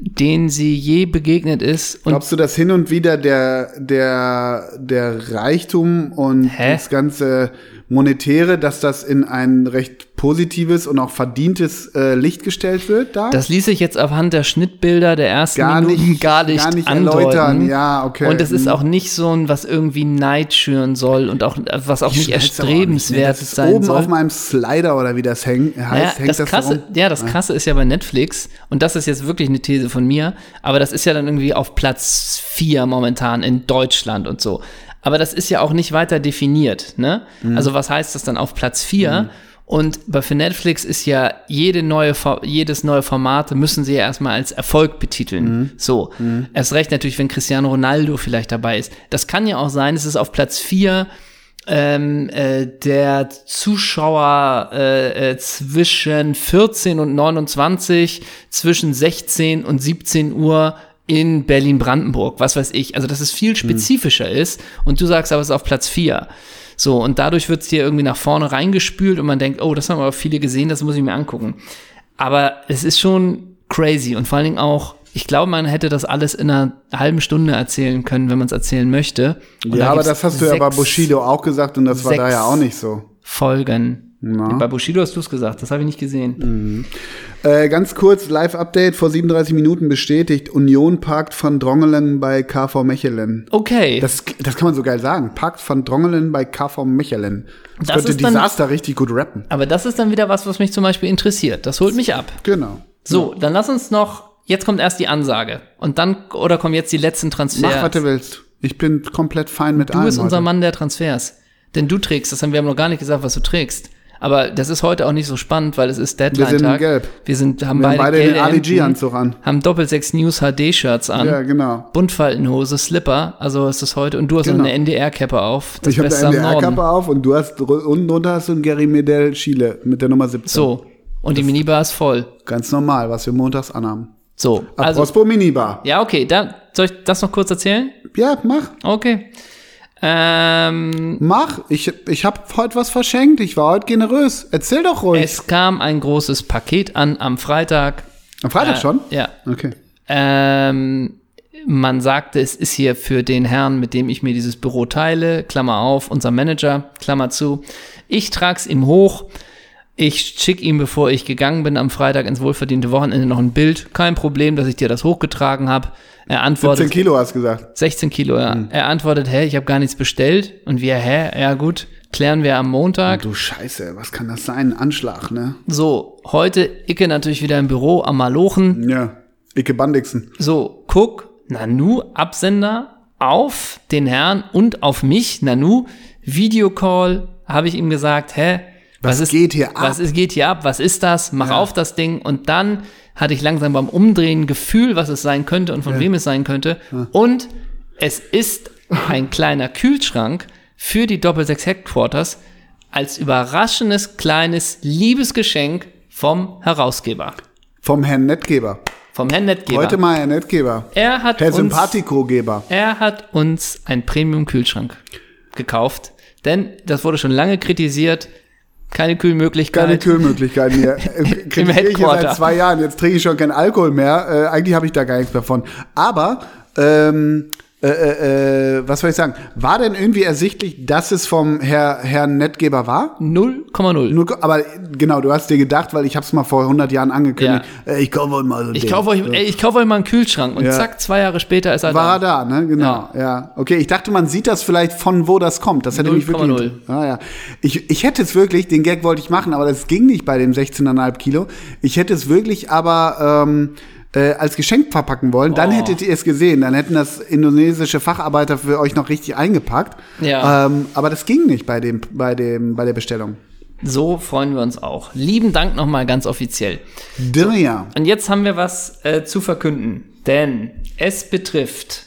den sie je begegnet ist. Glaubst du, dass hin und wieder der, der, der Reichtum und Hä? das ganze Monetäre, dass das in ein recht positives und auch verdientes äh, Licht gestellt wird da? das ließ sich jetzt anhand der Schnittbilder der ersten Gar Minuten nicht- gar nicht, gar nicht andeuten. erläutern. Ja, okay. Und es ist Mhm. auch nicht so ein, was irgendwie Neid schüren soll und auch, was auch nicht Schnellste aber auch erstrebenswert nicht, ne? Das ist sein oben soll. auf meinem Slider oder wie das hängt, heißt, Ja, hängt das, das, krasse, ja, das krasse ist ja bei Netflix, und das ist jetzt wirklich eine These von mir, aber das ist ja dann irgendwie auf Platz 4 momentan in Deutschland und so. Aber das ist ja auch nicht weiter definiert, ne? Mhm. Also was heißt das dann auf Platz 4? Und bei für Netflix ist ja jede neue, jedes neue Formate müssen sie ja erstmal als Erfolg betiteln. Mhm. So. Erst recht natürlich, wenn Cristiano Ronaldo vielleicht dabei ist. Das kann ja auch sein, es ist auf Platz 4 ähm, äh, der Zuschauer äh, äh, zwischen 14 und 29, zwischen 16 und 17 Uhr in Berlin-Brandenburg, was weiß ich. Also, dass es viel spezifischer ist und du sagst aber, es ist auf Platz 4. So, und dadurch wird es dir irgendwie nach vorne reingespült und man denkt, oh, das haben aber viele gesehen, das muss ich mir angucken. Aber es ist schon crazy und vor allen Dingen auch, ich glaube, man hätte das alles in einer halben Stunde erzählen können, wenn man es erzählen möchte. Und Ja, aber das hast du ja bei Bushido auch gesagt und das war da ja auch nicht so. Folgen. Bei Bushido hast du es gesagt, das habe ich nicht gesehen. Äh, ganz kurz, Live-Update vor 37 Minuten bestätigt. Union parkt van Drongelen bei KV Mechelen. Okay. Das, das kann man so geil sagen. Parkt van Drongelen bei KV Mechelen. Das, Das könnte dann- Desaster richtig gut rappen. Aber das ist dann wieder was, was mich zum Beispiel interessiert. Das holt mich ab. Genau. So, dann lass uns noch, jetzt kommt erst die Ansage. Und dann, oder kommen jetzt die letzten Transfers? Mach, was du willst. Ich bin komplett fein mit Du allem. bist unser heute. Mann der Transfers. Denn du trägst das, haben wir noch gar nicht gesagt, was du trägst. Aber das ist heute auch nicht so spannend, weil es ist Deadline-Tag. Wir sind in Gelb. Wir sind, haben Wir haben beide, beide den ADG-Anzug an. Haben Doppel-6 News HD-Shirts an. Ja, genau. Buntfaltenhose, Slipper, also ist das heute. Und du hast Genau. eine NDR-Cappe auf. Das ich habe eine. NDR-Kappe auf und du hast unten drunter hast du einen Gary Medel Chile mit der Nummer 17. So. Und die Minibar ist voll. Ganz normal, was wir montags anhaben. So. Also, Apropos Minibar. ja, okay. Da, soll ich das noch kurz erzählen? Ja, mach. Okay. Ähm, Mach. Ich, ich habe heute was verschenkt. Ich war heute generös. Erzähl doch ruhig. es kam ein großes Paket an am Freitag. Am Freitag Äh, schon? Ja. Okay. Ähm, man sagte, es ist hier für den Herrn, mit dem ich mir dieses Büro teile, Klammer auf, unser Manager, Klammer zu. Ich trag's ihm hoch. Ich schick ihm, bevor ich gegangen bin, am Freitag ins wohlverdiente Wochenende noch ein Bild. Kein Problem, dass ich dir das hochgetragen habe. Er 17 antwortet, Kilo hast du gesagt. 16 Kilo, ja. Er antwortet, hä, ich habe gar nichts bestellt. Und wir, hä, ja gut, klären wir am Montag. Du Scheiße, was kann das sein? Anschlag, ne? So, heute Icke natürlich wieder im Büro am Malochen. Ja. Icke Bandixen. So, guck, Nanu, Absender auf den Herrn und auf mich, Nanu, Videocall, habe ich ihm gesagt, hä? Was geht hier ab? Was ist, geht hier ab? Was ist das? Mach auf das Ding. Und dann hatte ich langsam beim Umdrehen ein Gefühl, was es sein könnte und von wem es sein könnte. Und es ist ein kleiner Kühlschrank für die Doppel-6 Headquarters als überraschendes kleines Liebesgeschenk vom Herausgeber, Vom Herrn Nettgeber. vom Herrn Nettgeber. Heute mal Herr Nettgeber. Er hat Herr uns, Sympathikogeber. er hat uns ein Premium-Kühlschrank gekauft, denn das wurde schon lange kritisiert. Keine Kühlmöglichkeit. Keine Kühlmöglichkeiten *laughs* hier. Äh, Kritisiere ich hier Headquarter. seit zwei Jahren. Jetzt trinke ich schon keinen Alkohol mehr. Äh, eigentlich habe ich da gar nichts davon. Aber, ähm, äh, äh, äh, was soll ich sagen? War denn irgendwie ersichtlich, dass es vom Herr, Herrn Nettgeber war? 0,0. Nur, aber genau, du hast dir gedacht, weil ich habe es mal vor 100 Jahren angekündigt. Äh, ich kaufe heute mal so ein Ich kaufe euch, ey, ich kaufe euch mal einen Kühlschrank und Ja. zack, zwei Jahre später ist er War er da. da, ne? Genau, ja. Okay, ich dachte, man sieht das vielleicht von wo das kommt. Das hätte mich wirklich. 0,0. Ah, ja. ich, ich hätte es wirklich, den Gag wollte ich machen, aber das ging nicht bei dem 16,5 Kilo. Ich hätte es wirklich aber ähm, äh, als Geschenk verpacken wollen. Dann Oh. hättet ihr es gesehen. Dann hätten das indonesische Facharbeiter für euch noch richtig eingepackt. Ja. Ähm, aber das ging nicht bei dem, bei dem, bei der Bestellung. So freuen wir uns auch. Lieben Dank nochmal ganz offiziell. Dirja. Und jetzt haben wir was äh, zu verkünden, denn es betrifft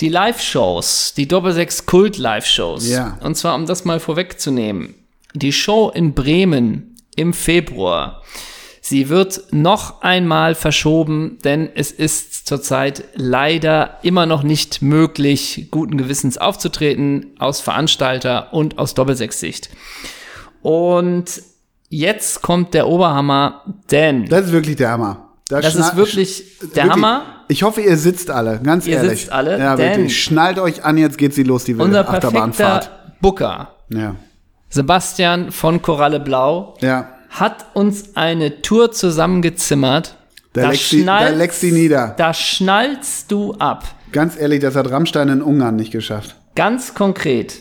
die Live-Shows, die Doppelsechs Kult-Live-Shows. Ja. Und zwar, um das mal vorwegzunehmen, die Show in Bremen im Februar. Sie wird noch einmal verschoben, denn es ist zurzeit leider immer noch nicht möglich, guten Gewissens aufzutreten aus Veranstalter und aus Doppelsechs-Sicht. Und jetzt kommt der Oberhammer, denn Das ist wirklich der Hammer. Da das ist wirklich der Wirklich, Hammer. Ich hoffe, ihr sitzt alle, ganz Ihr ehrlich. sitzt alle, ja, denn- wirklich. Schnallt euch an, jetzt geht sie los, die wilde Unser Achterbahnfahrt. Booker, Ja. Sebastian von Koralle Blau, Ja. Hat uns eine Tour zusammengezimmert. Da legst sie- da legst sie nieder. Da schnallst du ab. Ganz ehrlich, das hat Rammstein in Ungarn nicht geschafft. Ganz konkret.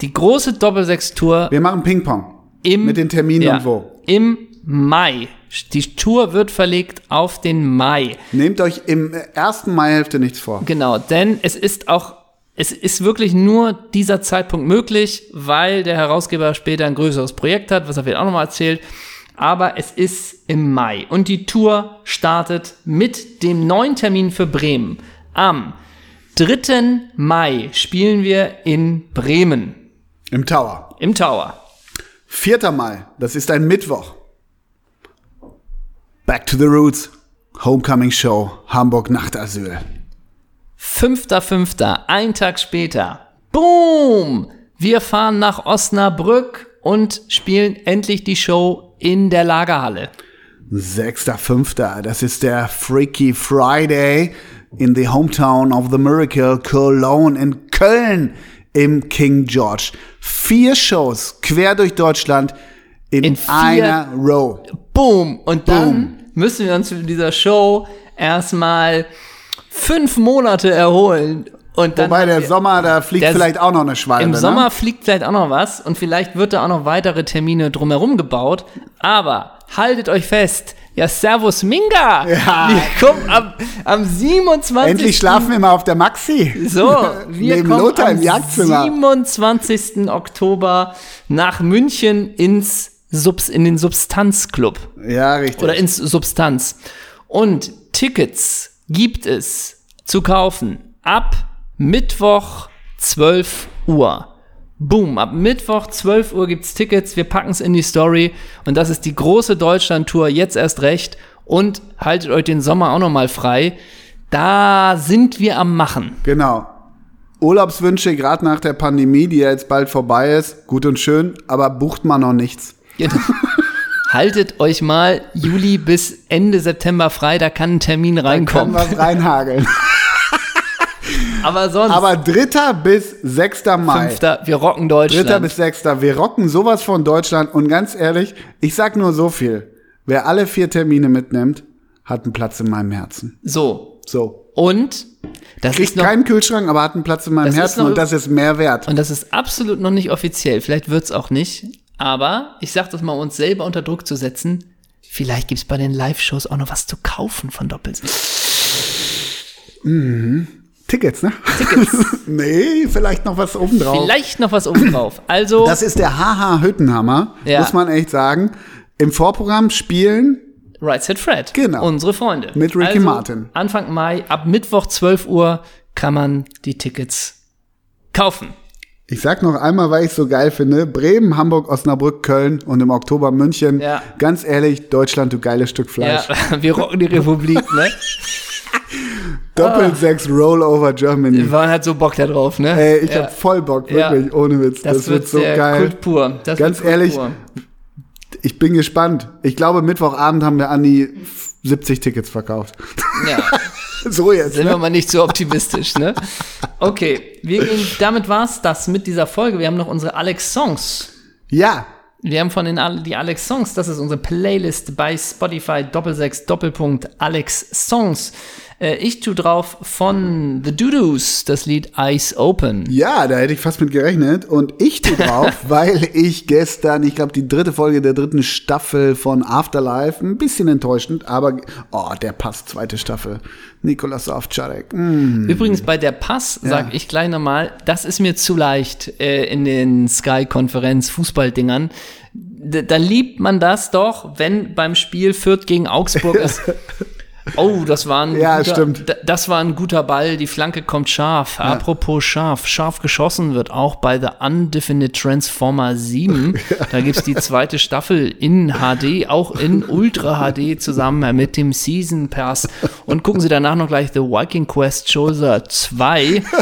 Die große Doppelsechs-Tour Wir machen Ping-Pong. Mit den Terminen ja, und wo. Im Mai. Die Tour wird verlegt auf den Mai. Nehmt euch im ersten Maihälfte nichts vor. Genau, denn es ist auch, es ist wirklich nur dieser Zeitpunkt möglich, weil der Herausgeber später ein größeres Projekt hat, was er vielleicht auch nochmal erzählt. Aber es ist im Mai und die Tour startet mit dem neuen Termin für Bremen. Am 3. Mai spielen wir in Bremen Im Tower. im Tower. 4. Mai, das ist ein Mittwoch. Back to the Roots. Homecoming Show. Hamburg Nachtasyl. 5.5., ein Tag später. Boom! Wir fahren nach Osnabrück und spielen endlich die Show in der Lagerhalle. 6.5. Das ist der Freaky Friday in the hometown of the Miracle Cologne in Köln im King George. Vier Shows quer durch Deutschland. In, In einer Row. Boom. Und dann müssen wir uns für dieser Show erstmal fünf Monate erholen. Und dann Wobei der Sommer, da fliegt Der- vielleicht auch noch eine Schwalbe. Im ne? Sommer fliegt vielleicht auch noch was und vielleicht wird da auch noch weitere Termine drumherum gebaut. Aber haltet euch fest. Ja, Servus Minga! Ja. Wir kommen am, am 27. Endlich schlafen wir mal auf der Maxi. So, *laughs* wir Neben kommen Lothar am im Jagdzimmer. 27. Oktober nach München ins Subs, in den Substanzclub Ja, richtig. oder ins Substanz. Und Tickets gibt es zu kaufen ab Mittwoch 12 Uhr. Boom, ab Mittwoch 12 Uhr gibt's Tickets, wir packen's in die Story und das ist die große Deutschland-Tour, jetzt erst recht und haltet euch den Sommer auch noch mal frei. Da sind wir am Machen. Genau. Urlaubswünsche, gerade nach der Pandemie, die ja jetzt bald vorbei ist, gut und schön, aber bucht man noch nichts. Genau. *laughs* Haltet euch mal Juli bis Ende September frei, da kann ein Termin Kann reinkommen. was reinhageln. *laughs* Aber sonst, aber 3. bis 6. Mai. Fünfter, wir rocken Deutschland. 3. bis 6. Wir rocken sowas von Deutschland und ganz ehrlich, ich sag nur so viel. Wer alle vier Termine mitnimmt, hat einen Platz in meinem Herzen. so, So. und das Kriegt ist noch, keinen Kühlschrank, aber hat einen Platz in meinem Herzen noch- und das ist mehr wert. und das ist absolut noch nicht offiziell, vielleicht wird's auch nicht, aber ich sag das mal, uns selber unter Druck zu setzen, vielleicht gibt's bei den Live-Shows auch noch was zu kaufen von Doppelsitz. Tickets, ne? Tickets. *laughs* nee, vielleicht noch was obendrauf. Vielleicht noch was oben drauf. Also, Das ist der Haha Hüttenhammer, Ja. muss man echt sagen. Im Vorprogramm spielen Right Set Fred. Genau. Unsere Freunde. Mit Ricky also, Martin. Anfang Mai, ab Mittwoch 12 Uhr kann man die Tickets kaufen. Ich sag noch einmal, weil ich so geil finde, Bremen, Hamburg, Osnabrück, Köln und im Oktober München. Ja. Ganz ehrlich, Deutschland, du geiles Stück Fleisch. Ja, *laughs* wir rocken die Republik, ne? *laughs* Doppelt sechs Rollover Germany. Wir waren halt so Bock da drauf, ne? Ey, ich ja. hab voll Bock, Ja. wirklich, ohne Witz. Das, wird so geil. Kult pur. Das Ganz ehrlich, pur. Ich bin gespannt. Ich glaube, Mittwochabend haben wir an die 70 Tickets verkauft. Ja, *laughs* *laughs* so jetzt. sind wir Ne? mal nicht so optimistisch, ne? Okay, wir gehen, damit war's das mit dieser Folge. Wir haben noch unsere Alex-Songs. Ja, Wir haben von den die Alex Songs, das ist unsere Playlist bei Spotify Doppelsechs Doppelpunkt Alex Songs. Äh, ich tu drauf von The Doodoo's das Lied Eyes Open. Ja, da hätte ich fast mit gerechnet. Und ich tu drauf, *laughs* weil ich gestern, ich glaube, die dritte Folge der dritten Staffel von Afterlife, ein bisschen enttäuschend, aber, oh, der passt, zweite Staffel. Nikolas Ovtcharek. Mm. Übrigens bei der Pass sag ich gleich nochmal, das ist mir zu leicht äh, in den Sky-Konferenz Fußballdingern. D da liebt man das doch, wenn beim Spiel Fürth gegen Augsburg ist. *laughs* Oh, das war ein Ja, guter, stimmt. Das war ein guter Ball. Die Flanke kommt scharf. Apropos scharf. Scharf geschossen wird auch bei The Undefinite Transformer 7. *laughs* Da gibt's die zweite Staffel in HD, auch in Ultra HD zusammen mit dem Season Pass. Und gucken Sie danach noch gleich The Viking Quest Shoulder 2. *laughs*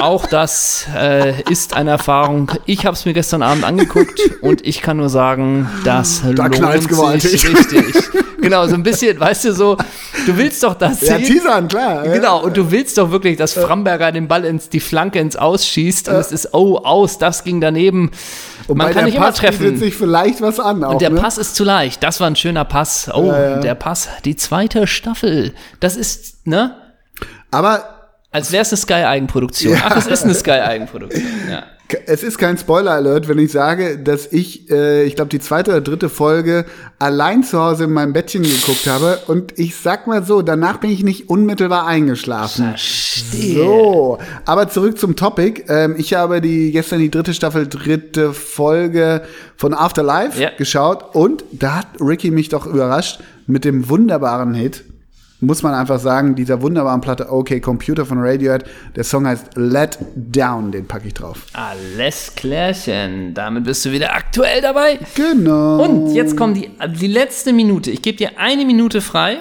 Auch das äh, ist eine Erfahrung. Ich habe es mir gestern Abend angeguckt und ich kann nur sagen, das Da lohnt sich gewaltig. richtig. *laughs* Genau, so ein bisschen, weißt du, so, du willst doch das Ja, sehen. teasern, klar. ja. Genau, und du willst doch wirklich, dass Framberger den Ball ins, die Flanke ins Aus schießt und es ist, oh, aus, das ging daneben. Und Man kann nicht immer Pass bietet treffen. sich vielleicht was an. Auch, Und der ne? Pass ist zu leicht. Das war ein schöner Pass. Oh, Ja, ja. der Pass, die zweite Staffel. Das ist, ne? Aber Als wäre es eine Sky-Eigenproduktion. Ja. Ach, es ist eine Sky-Eigenproduktion. *laughs* Ja. Es ist kein Spoiler-Alert, wenn ich sage, dass ich, äh, ich glaube, die zweite oder dritte Folge allein zu Hause in meinem Bettchen geguckt habe. Und ich sag mal so, danach bin ich nicht unmittelbar eingeschlafen. Verstehe. So, aber zurück zum Topic. Ähm, ich habe die gestern die dritte Staffel, dritte Folge von Afterlife Ja. geschaut und da hat Ricky mich doch überrascht mit dem wunderbaren Hit. Muss man einfach sagen, dieser wunderbaren Platte OK Computer von Radiohead. Der Song heißt Let Down, den packe ich drauf. Alles klärchen. Damit bist du wieder aktuell dabei. Genau. Und jetzt kommt die, die letzte Minute. Ich gebe dir eine Minute frei,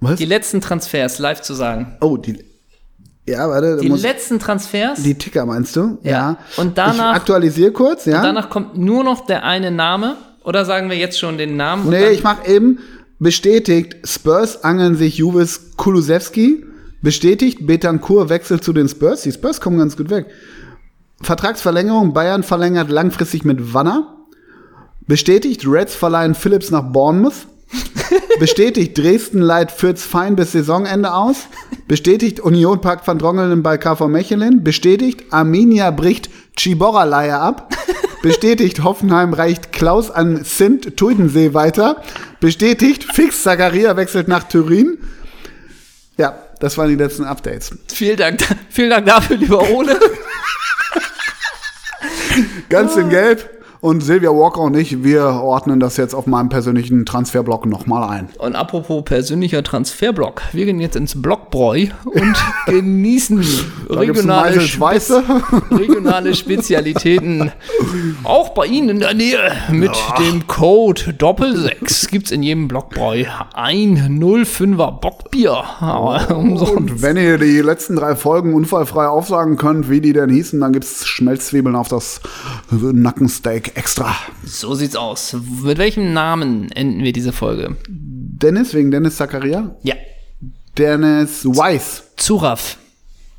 Was? die letzten Transfers live zu sagen. oh, die. Ja, warte, Die letzten Transfers. die Ticker meinst du? Ja. Und danach- Ich aktualisiere kurz, ja? Danach kommt nur noch der eine Name. Oder sagen wir jetzt schon den Namen? und Nee, ich mach eben bestätigt, Spurs angeln sich Juves Kulusewski. Bestätigt, Betancourt wechselt zu den Spurs. Die Spurs kommen ganz gut weg. Vertragsverlängerung, Bayern verlängert langfristig mit Wanner. Bestätigt, Reds verleihen Phillips nach Bournemouth. *laughs* Bestätigt, Dresden leiht Fürth fein bis Saisonende aus. Bestätigt, Union packt Van Drongelen bei KV Mechelen. Bestätigt, Arminia bricht Chiborra-Leihe ab. *laughs* Bestätigt, Hoffenheim reicht Klaus an Sint Tuidensee weiter. Bestätigt, Fix Zagaria wechselt nach Turin. Ja, das waren die letzten Updates. Vielen Dank, vielen Dank dafür, lieber Ole. Ganz in Gelb. Und Silvia Walker und ich, wir ordnen das jetzt auf meinem persönlichen Transferblock nochmal ein. Und apropos persönlicher Transferblock, wir gehen jetzt ins Blockbräu und *laughs* genießen regionale, Schweiße. *laughs* regionale Spezialitäten. Auch bei Ihnen in der Nähe mit dem Code Doppel6 gibt's in jedem Blockbräu ein 05er Bockbier. Aber umsonst. Und wenn ihr die letzten drei Folgen unfallfrei aufsagen könnt, wie die denn hießen, dann gibt's Schmelzzwiebeln auf das Nackensteak extra. So sieht's aus. Mit welchem Namen enden wir diese Folge? Dennis, wegen Dennis Zakaria. Ja. Dennis Weiss. Zuraf.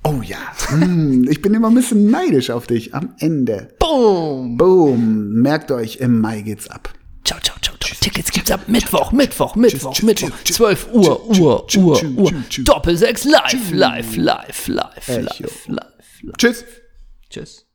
Oh ja. Hm, ich bin immer ein bisschen neidisch auf dich am Ende. Boom. Boom. Merkt euch, im Mai geht's ab. Ciao, ciao, ciao, ciao. Tickets gibt's ab Mittwoch, Mittwoch, Mittwoch, Mittwoch. tschüss, 12 Uhr, Uhr, Uhr, Uhr. Doppel 6 live, live, live, live, live, live, live. Tschüss. Tschüss.